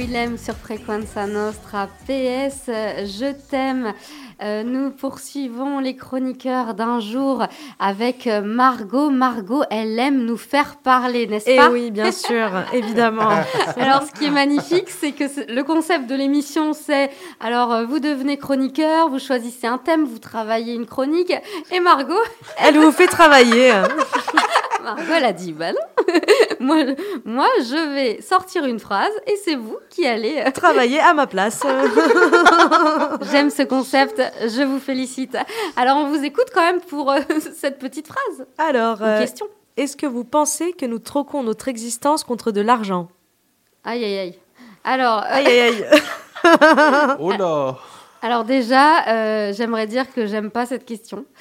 S2: Willem sur Frequenza Nostra. PS, je t'aime. Euh, nous poursuivons les chroniqueurs d'un jour avec euh, Margot. Margot, elle aime nous faire parler, n'est-ce
S1: Eh
S2: pas?
S1: oui, bien sûr, évidemment.
S2: Alors, ce qui est magnifique, c'est que le concept de l'émission, c'est alors euh, vous devenez chroniqueur, vous choisissez un thème, vous travaillez une chronique, et Margot,
S1: Elle vous fait travailler.
S2: Margot, a dit bah non. moi, moi, je vais sortir une phrase et c'est vous qui allez euh,
S1: Travailler à ma place.
S2: J'aime ce concept, je vous félicite. Alors, on vous écoute quand même pour euh, cette petite phrase.
S1: Alors,
S2: Une
S1: euh,
S2: question.
S1: est-ce que vous pensez que nous troquons notre existence contre de l'argent?
S2: Aïe, aïe, aïe. Alors, euh,
S1: Aïe, aïe, aïe.
S4: Oh là
S2: alors déjà, euh, j'aimerais dire que j'aime pas cette question.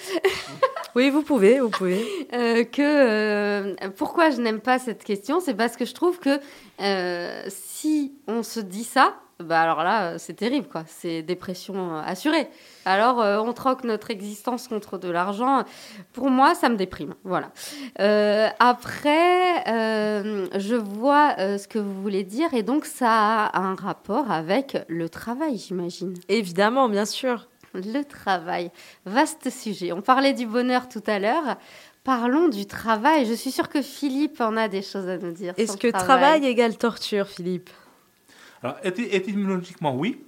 S1: Oui, vous pouvez, vous pouvez.
S2: Euh, que euh, pourquoi je n'aime pas cette question, c'est parce que je trouve que si on se dit ça, bah alors là, euh, c'est terrible, quoi. C'est dépression euh, assurée. Alors, euh, on troque notre existence contre de l'argent. Pour moi, ça me déprime. Voilà. Euh, après, euh, je vois ce que vous voulez dire, et donc ça a un rapport avec le travail, j'imagine.
S1: Évidemment, bien sûr.
S2: Le travail, vaste sujet. On parlait du bonheur tout à l'heure. Parlons du travail. Je suis sûre que Philippe en a des choses à nous dire.
S1: Est-ce que
S2: le
S1: travail égale torture, Philippe?
S3: Alors, éty- étymologiquement, oui.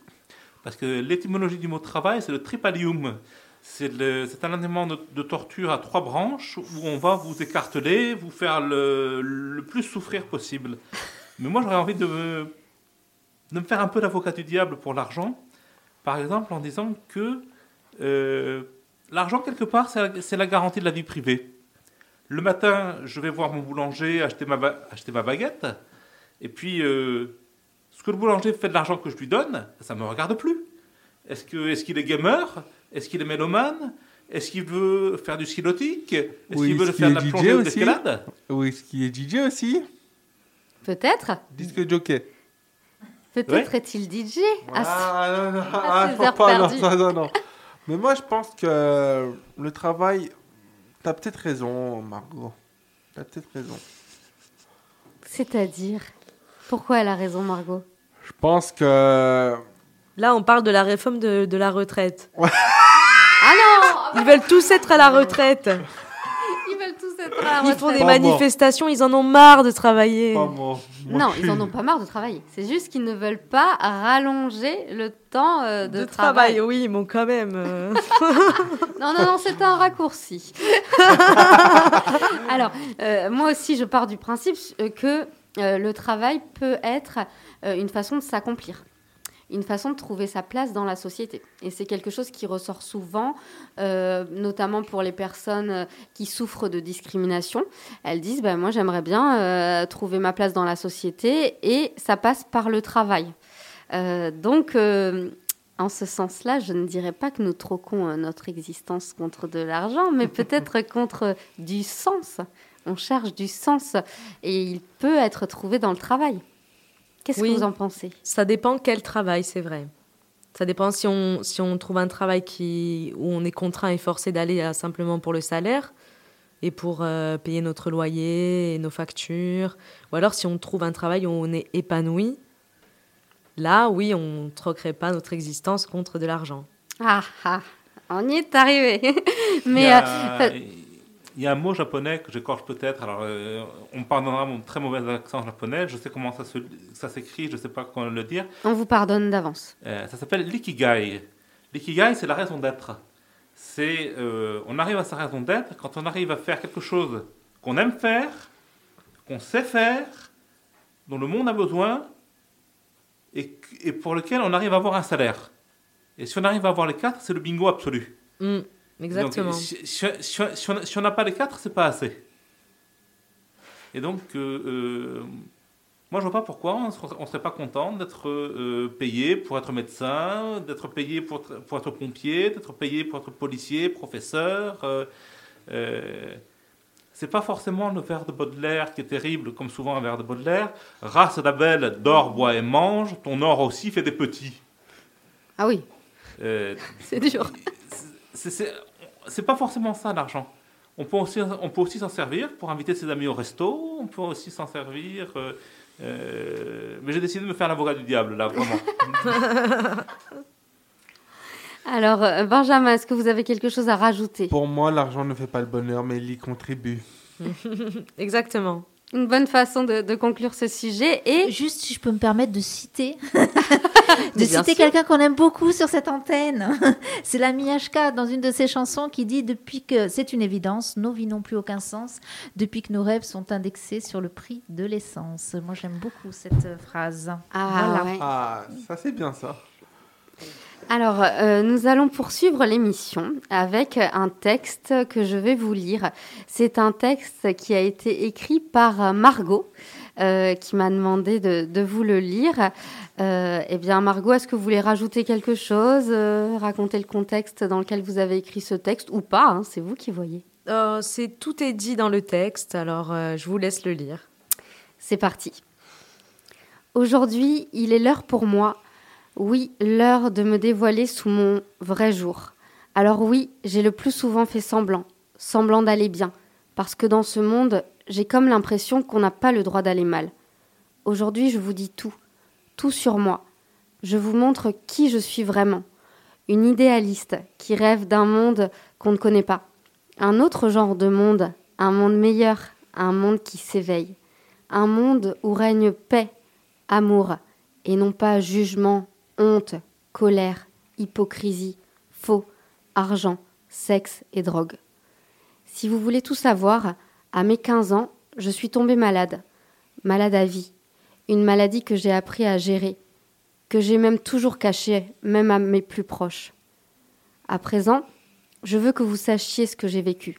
S3: Parce que l'étymologie du mot travail, c'est le tripalium. C'est un élément de, torture à trois branches où on va vous écarteler, vous faire le, le plus souffrir possible. Mais moi, j'aurais envie de me, de me faire un peu l'avocat du diable pour l'argent. Par exemple, en disant que euh, l'argent, quelque part, c'est la, la garantie de la vie privée. Le matin, je vais voir mon boulanger acheter ma, acheter ma baguette. Et puis, euh, ce que le boulanger fait de l'argent que je lui donne, ça ne me regarde plus. Est-ce que- est-ce qu'il est, gamer? Est-ce qu'il est mélomane? Est-ce qu'il veut faire du ski nautique Est-ce
S4: Oui,
S3: qu'il veut
S4: est-ce
S3: faire de
S4: qu'il
S3: la
S4: est
S3: plongée ou de l'escalade?
S4: Oui, ce qui est DJ aussi.
S2: Peut-être.
S4: Disque jockey.
S2: Peut-être est-il DJ ce-
S4: Ah, non, non, ah, pas, non, non, non, non. Mais moi, je pense que le travail. T'as peut-être raison, Margot. T'as peut-être raison.
S2: C'est-à-dire? Pourquoi elle a raison, Margot?
S4: Je pense que.
S1: Là, on parle de la réforme de, de la retraite.
S2: Ah non
S1: Ils veulent tous être à la retraite.
S2: Ils veulent tous être à la
S1: Ils font
S2: retraite.
S1: des manifestations, ils en ont marre de travailler.
S2: Non, ils en ont pas marre de travailler. C'est juste qu'ils ne veulent pas rallonger le temps euh, de,
S1: De
S2: travail.
S1: travail, oui, mais quand même. euh.
S2: Non, non, non, c'est un raccourci. Alors, euh, moi aussi, je pars du principe euh, que euh, le travail peut être euh, une façon de s'accomplir, une façon de trouver sa place dans la société. Et c'est quelque chose qui ressort souvent, euh, notamment pour les personnes euh, qui souffrent de discrimination. Elles disent, bah, moi, j'aimerais bien euh, trouver ma place dans la société, et ça passe par le travail. Euh, donc, euh, en ce sens-là, je ne dirais pas que nous troquons euh, notre existence contre de l'argent, mais peut-être contre du sens. On cherche du sens et il peut être trouvé dans le travail. Qu'est-ce
S1: Oui.
S2: que vous en pensez?
S1: Ça dépend quel travail, c'est vrai. Ça dépend si on, si on trouve un travail qui, où on est contraint et forcé d'aller euh, simplement pour le salaire et pour euh, payer notre loyer et nos factures. Ou alors si on trouve un travail où on est épanoui, là, oui, on ne troquerait pas notre existence contre de l'argent.
S2: Ah ah, on y est arrivé.
S3: Il y,
S2: mais
S3: a,
S2: euh,
S3: il y a un mot japonais que j'écorche peut-être. Alors, euh, on me pardonnera mon très mauvais accent japonais. Je sais comment ça se- ça s'écrit, je ne sais pas comment le dire.
S2: on vous pardonne d'avance.
S3: Euh, ça s'appelle l'ikigai. L'ikigai, c'est la raison d'être. C'est, euh, on arrive à sa raison d'être quand on arrive à faire quelque chose qu'on aime faire, qu'on sait faire, dont le monde a besoin, et, et pour lequel on arrive à avoir un salaire. Et si on arrive à avoir les quatre, c'est le bingo absolu.
S1: Mm, exactement.
S3: Donc, si, si- si- si on- n'a pas les quatre, c'est pas assez. Et donc, euh, euh, moi, je vois pas pourquoi on ne serait pas content d'être euh, payé pour être médecin, d'être payé pour, être- pour être pompier, d'être payé pour être policier, professeur. Euh, euh, c'est pas forcément le vers de Baudelaire qui est terrible, comme souvent un vers de Baudelaire. Race d'Abel, dors, bois et mange, ton or aussi fait des petits.
S2: Ah oui,
S3: Euh,
S2: c'est dur.
S3: c'est c'est pas forcément ça l'argent. On peut aussi, on peut aussi s'en servir pour inviter ses amis au resto. On peut aussi s'en servir. euh, euh, mais j'ai décidé de me faire l'avocat du diable là, vraiment.
S2: Alors, euh, Benjamin, est-ce que vous avez quelque chose à rajouter?
S4: Pour moi, l'argent ne fait pas le bonheur, mais il y contribue.
S1: Exactement.
S2: Une bonne façon de, de conclure ce sujet. Et
S11: juste, si je peux me permettre de citer, de citer quelqu'un qu'on aime beaucoup sur cette antenne. C'est l'ami HK dans une de ses chansons qui dit depuis que c'est une évidence, nos vies n'ont plus aucun sens depuis que nos rêves sont indexés sur le prix de l'essence. Moi, j'aime beaucoup cette euh, phrase.
S2: Ah,
S11: Voilà.
S2: ouais.
S4: Ah, ça c'est bien ça.
S2: Alors, euh, nous allons poursuivre l'émission avec un texte que je vais vous lire. C'est un texte qui a été écrit par euh, Margot, euh, qui m'a demandé de, de vous le lire. Euh, eh bien, Margot, est-ce que vous voulez rajouter quelque chose, euh, raconter le contexte dans lequel vous avez écrit ce texte ou pas hein, C'est vous qui voyez.
S1: Euh, c'est tout est dit dans le texte, alors euh, je vous laisse le lire.
S2: C'est parti. Aujourd'hui, il est l'heure pour moi, oui, l'heure de me dévoiler sous mon vrai jour. Alors oui, j'ai le plus souvent fait semblant, semblant d'aller bien, parce que dans ce monde, j'ai comme l'impression qu'on n'a pas le droit d'aller mal. Aujourd'hui, je vous dis tout, tout sur moi. Je vous montre qui je suis vraiment. Une idéaliste qui rêve d'un monde qu'on ne connaît pas. Un autre genre de monde, un monde meilleur, un monde qui s'éveille. Un monde où règne paix, amour, et non pas jugement, honte, colère, hypocrisie, faux, argent, sexe et drogue. Si vous voulez tout savoir, à mes 15 ans, je suis tombée malade, malade à vie, une maladie que j'ai appris à gérer, que j'ai même toujours cachée, même à mes plus proches. À présent, je veux que vous sachiez ce que j'ai vécu,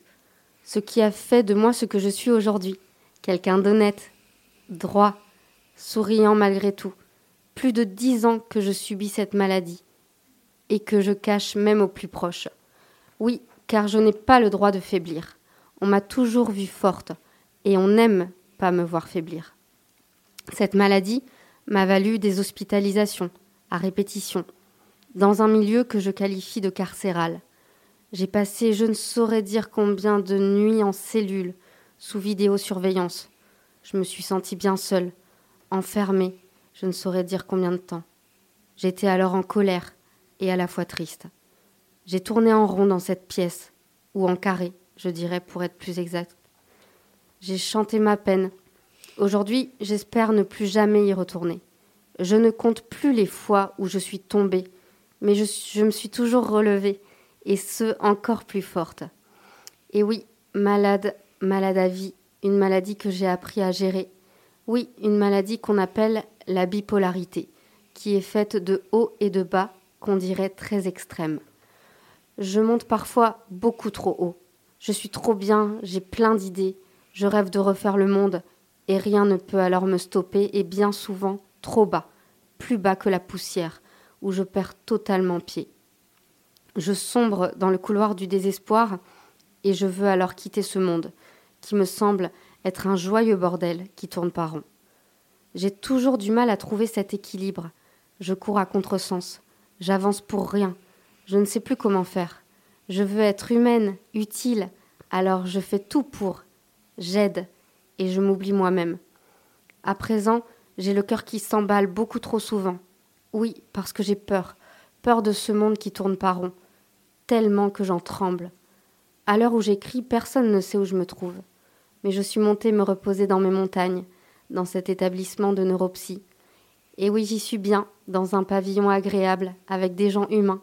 S2: ce qui a fait de moi ce que je suis aujourd'hui, quelqu'un d'honnête, droit, souriant malgré tout. Plus de dix ans que je subis cette maladie et que je cache même aux plus proches. Oui, car je n'ai pas le droit de faiblir. On m'a toujours vue forte et on n'aime pas me voir faiblir. Cette maladie m'a valu des hospitalisations à répétition dans un milieu que je qualifie de carcéral. J'ai passé je ne saurais dire combien de nuits en cellule, sous vidéosurveillance. Je me suis sentie bien seule, enfermée, je ne saurais dire combien de temps. J'étais alors en colère et à la fois triste. J'ai tourné en rond dans cette pièce, ou en carré, je dirais pour être plus exact. J'ai chanté ma peine. Aujourd'hui, j'espère ne plus jamais y retourner. Je ne compte plus les fois où je suis tombée, mais je, me suis toujours relevée, et ce encore plus forte. Et oui, malade, malade à vie, une maladie que j'ai appris à gérer. Oui, une maladie qu'on appelle la bipolarité, qui est faite de hauts et de bas, qu'on dirait très extrêmes. Je monte parfois beaucoup trop haut. Je suis trop bien, j'ai plein d'idées, je rêve de refaire le monde, et rien ne peut alors me stopper, et bien souvent trop bas, plus bas que la poussière, où je perds totalement pied. Je sombre dans le couloir du désespoir, et je veux alors quitter ce monde, qui me semble être un joyeux bordel qui tourne par rond. J'ai toujours du mal à trouver cet équilibre. Je cours à contresens. J'avance pour rien. Je ne sais plus comment faire. Je veux être humaine, utile, alors je fais tout pour. J'aide et je m'oublie moi-même. À présent, j'ai le cœur qui s'emballe beaucoup trop souvent. Oui, parce que j'ai peur. Peur de ce monde qui tourne par rond. Tellement que j'en tremble. À l'heure où j'écris, personne ne sait où je me trouve. Mais je suis montée me reposer dans mes montagnes, dans cet établissement de neuropsie. Et oui, j'y suis bien, dans un pavillon agréable, avec des gens humains.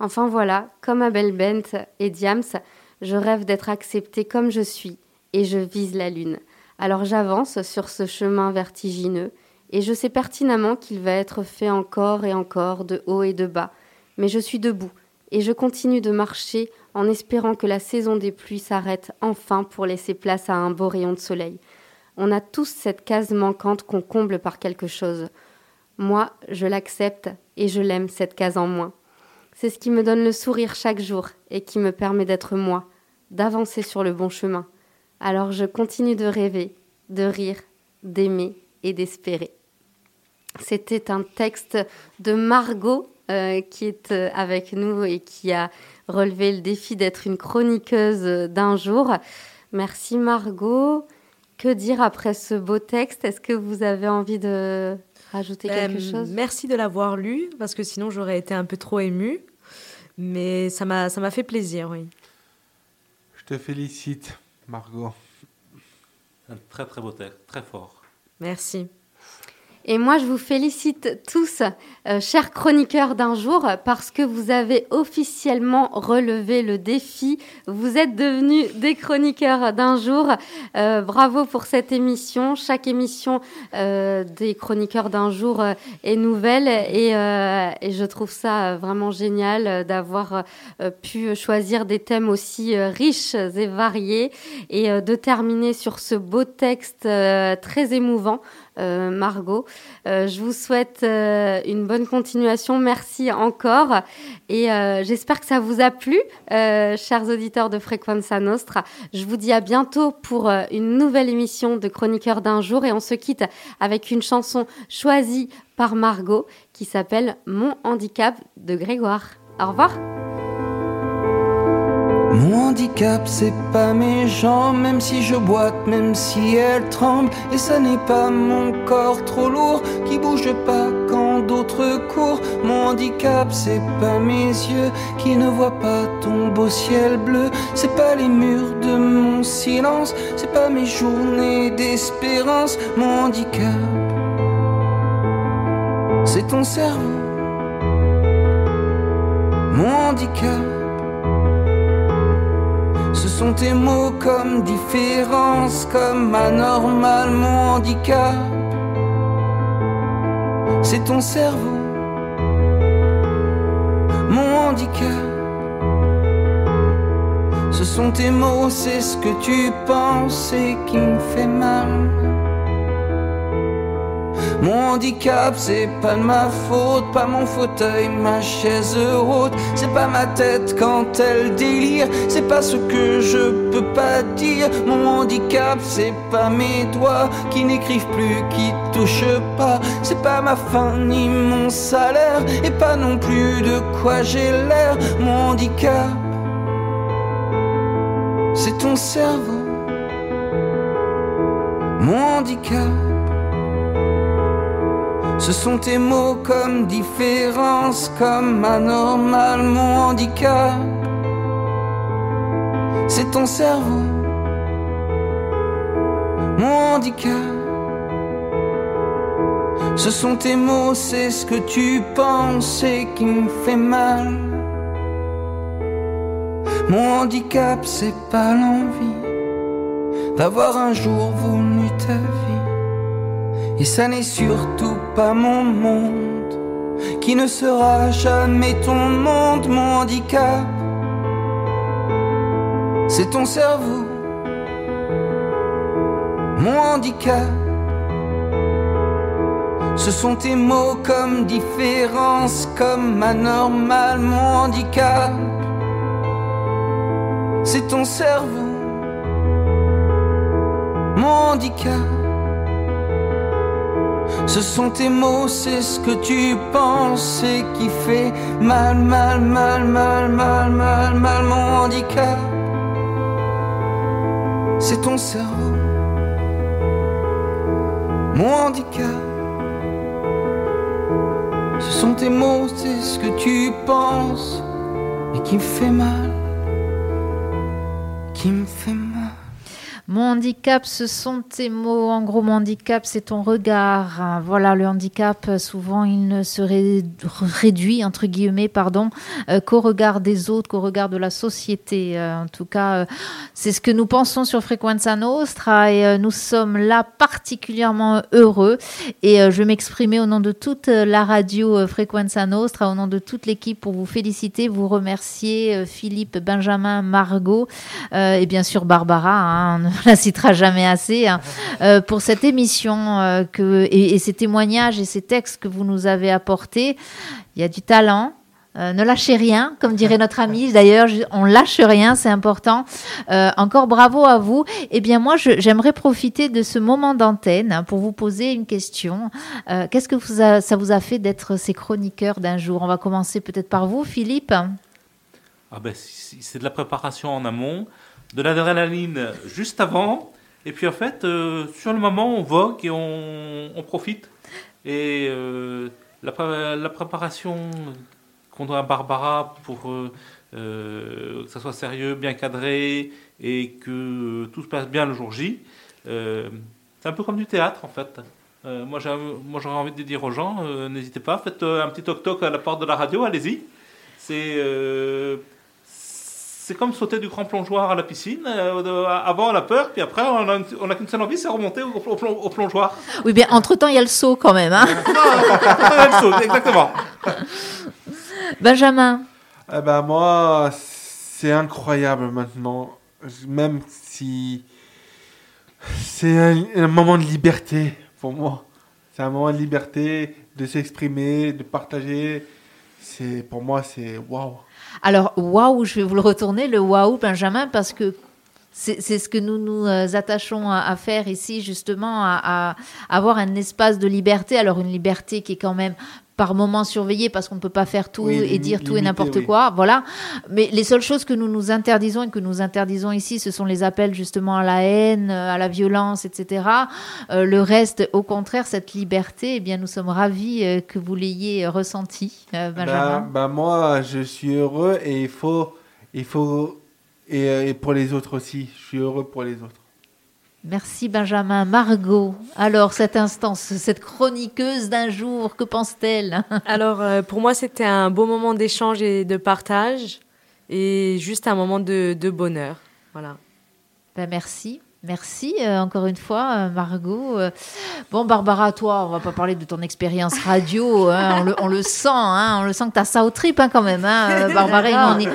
S2: Enfin voilà, comme Abel Bent et Diams, je rêve d'être acceptée comme je suis, et je vise la lune. Alors j'avance sur ce chemin vertigineux, et je sais pertinemment qu'il va être fait encore et encore, de haut et de bas. Mais je suis debout, et je continue de marcher en espérant que la saison des pluies s'arrête enfin pour laisser place à un beau rayon de soleil. On a tous cette case manquante qu'on comble par quelque chose. Moi, je l'accepte et je l'aime, cette case en moins. C'est ce qui me donne le sourire chaque jour et qui me permet d'être moi, d'avancer sur le bon chemin. Alors je continue de rêver, de rire, d'aimer et d'espérer. C'était un texte de Margot euh, qui est euh, avec nous et qui a relevé le défi d'être une chroniqueuse d'un jour. Merci Margot. Que dire après ce beau texte? Est-ce que vous avez envie de rajouter quelque
S1: Euh,
S2: chose?
S1: Merci de l'avoir lu, parce que sinon j'aurais été un peu trop émue. Mais ça m'a ça m'a fait plaisir, oui.
S4: Je te félicite, Margot.
S3: Un très très beau texte, très fort.
S1: Merci.
S2: Et moi, je vous félicite tous, euh, chers chroniqueurs d'un jour, parce que vous avez officiellement relevé le défi. Vous êtes devenus des chroniqueurs d'un jour. Euh, bravo pour cette émission. Chaque émission euh, des chroniqueurs d'un jour est nouvelle et, je trouve ça vraiment génial d'avoir pu choisir des thèmes aussi riches et variés et de terminer sur ce beau texte très émouvant. Euh, Margot. Euh, je vous souhaite euh, une bonne continuation. Merci encore. Et j'espère que ça vous a plu, chers auditeurs de Frequenza Nostra. Je vous dis à bientôt pour une nouvelle émission de Chroniqueurs d'un jour. Et on se quitte avec une chanson choisie par Margot qui s'appelle Mon handicap de Grégoire. Au revoir.
S10: Mon handicap, c'est pas mes jambes, même si je boite, même si elles tremblent. Et ça n'est pas mon corps trop lourd qui bouge pas quand d'autres courent. Mon handicap, c'est pas mes yeux qui ne voient pas ton beau ciel bleu. C'est pas les murs de mon silence, c'est pas mes journées d'espérance. Mon handicap, c'est ton cerveau. Mon handicap Ce sont tes mots comme différence, comme anormal, mon handicap. C'est ton cerveau, mon handicap. Ce sont tes mots, c'est ce que tu penses et qui me fait mal. Mon handicap, c'est pas de ma faute, pas mon fauteuil, ma chaise haute. C'est pas ma tête quand elle délire, c'est pas ce que je peux pas dire. Mon handicap, c'est pas mes doigts qui n'écrivent plus, qui touchent pas. C'est pas ma faim ni mon salaire, et pas non plus de quoi j'ai l'air. Mon handicap, c'est ton cerveau. Mon handicap. Ce sont tes mots comme différence, comme anormal, mon handicap. C'est ton cerveau, mon handicap. Ce sont tes mots, c'est ce que tu penses et qui me fait mal. Mon handicap, c'est pas l'envie d'avoir un jour voulu ta vie. Et ça n'est surtout pas mon monde qui ne sera jamais ton monde, mon handicap. C'est ton cerveau, mon handicap. Ce sont tes mots comme différence, comme anormal, mon handicap. C'est ton cerveau, mon handicap. Ce sont tes mots, c'est ce que tu penses et qui fait mal, mal, mal, mal, mal, mal, mal, mon handicap. C'est ton cerveau, mon handicap. Ce sont tes mots, c'est ce que tu penses et qui me fait mal, qui me fait mal.
S11: Mon handicap, ce sont tes mots. En gros, mon handicap, c'est ton regard. Voilà, le handicap, souvent, il ne se ré- réduit, entre guillemets, pardon, euh, qu'au regard des autres, qu'au regard de la société. Euh, en tout cas, euh, c'est ce que nous pensons sur Frequenza Nostra et nous sommes là particulièrement heureux. Et je vais m'exprimer au nom de toute la radio Frequenza Nostra, au nom de toute l'équipe pour vous féliciter, vous remercier, Philippe, Benjamin, Margot et bien sûr Barbara, hein, la citera jamais assez, hein, euh, pour cette émission euh, que, et, et ces témoignages et ces textes que vous nous avez apportés. Il y a du talent. Euh, ne lâchez rien, comme dirait notre ami. D'ailleurs, on lâche rien, c'est important. Euh, encore bravo à vous. Eh bien, moi, j'aimerais profiter de ce moment d'antenne hein, pour vous poser une question. Euh, Qu'est-ce que vous a- ça vous a fait d'être ces chroniqueurs d'un jour? On va commencer peut-être par vous, Philippe.
S3: Ah ben, c'est c'est de la préparation en amont, de l'adrénaline juste avant, et puis en fait, euh, sur le moment, on vogue et on, on profite. Et euh, la, la préparation qu'on doit à Barbara pour euh, que ça soit sérieux, bien cadré, et que tout se passe bien le jour J, c'est un peu comme du théâtre en fait. Moi, j'aurais envie de dire aux gens, n'hésitez pas, faites un petit toc-toc à la porte de la radio, allez-y. C'est c'est comme sauter du grand plongeoir à la piscine. euh, avant, on a peur, puis après, on a, on a qu'une seule envie, c'est remonter au, au plon- au plongeoir.
S11: Oui, bien, entre-temps, il y a le saut quand même. hein.
S3: La même chose, exactement.
S11: Benjamin.
S4: Eh ben moi, c'est incroyable maintenant. Même si c'est un, un moment de liberté pour moi. C'est un moment de liberté, de s'exprimer, de partager. C'est pour moi, c'est waouh.
S11: Alors, waouh, je vais vous le retourner, le waouh, Benjamin, parce que c'est ce que nous nous euh, attachons à, à faire ici, justement, à, à avoir un espace de liberté. Alors, une liberté qui est quand même par moments surveillée, parce qu'on ne peut pas faire tout
S4: Oui,
S11: et dire tout et n'importe
S4: oui.
S11: quoi. Voilà. Mais les seules choses que nous nous interdisons et que nous interdisons ici, ce sont les appels justement à la haine, euh, à la violence, etc. Euh, le reste, au contraire, cette liberté, eh bien, nous sommes ravis euh, que vous l'ayez ressentie, euh, Benjamin.
S4: Ben, ben moi, je suis heureux et il faut, il faut et, et pour les autres aussi. Je suis heureux pour les autres.
S11: Merci Benjamin. Margot, alors cette instance, cette chroniqueuse d'un jour, que pense-t-elle?
S1: Alors, euh, pour moi, c'était un beau moment d'échange et de partage et juste un moment de, de bonheur. Voilà.
S11: Ben, merci. Merci euh, encore une fois, euh, Margot. Euh, bon, Barbara, toi, on va pas parler de ton expérience radio. hein, on, le, on le sent, hein, on le sent que tu as ça au trip hein, quand même. Hein, Barbara, on, est,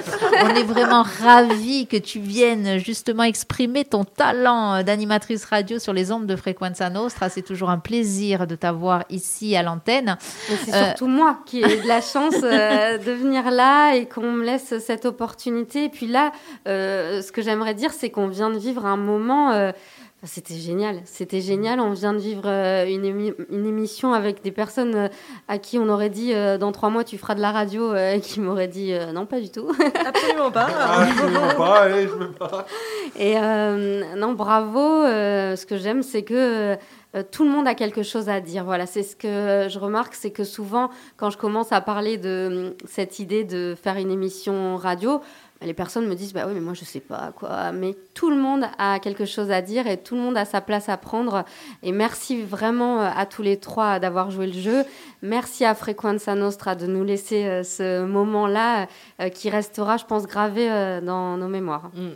S11: on est vraiment ravis que tu viennes justement exprimer ton talent d'animatrice radio sur les ondes de Frequenza Nostra. C'est toujours un plaisir de t'avoir ici à l'antenne.
S2: C'est surtout moi qui ai de la chance de venir là et qu'on me laisse cette opportunité. Et puis là, ce que j'aimerais dire, c'est qu'on vient de vivre un moment. Euh, c'était génial, c'était génial. On vient de vivre euh, une, émi- une émission avec des personnes euh, à qui on aurait dit euh, dans trois mois tu feras de la radio euh, et qui m'auraient dit euh, non, pas du tout.
S1: Absolument pas.
S3: Absolument pas, allez, je veux pas.
S2: Et euh, non, bravo. euh, ce que j'aime, c'est que euh, tout le monde a quelque chose à dire. Voilà, c'est ce que je remarque, c'est que souvent, quand je commence à parler de cette idée de faire une émission radio, les personnes me disent bah oui mais moi je sais pas quoi. Mais tout le monde a quelque chose à dire et tout le monde a sa place à prendre. Et merci vraiment euh, à tous les trois d'avoir joué le jeu. Merci à Frequenza Nostra de nous laisser euh, ce moment là qui restera je pense gravé euh, dans nos mémoires.
S1: Mm.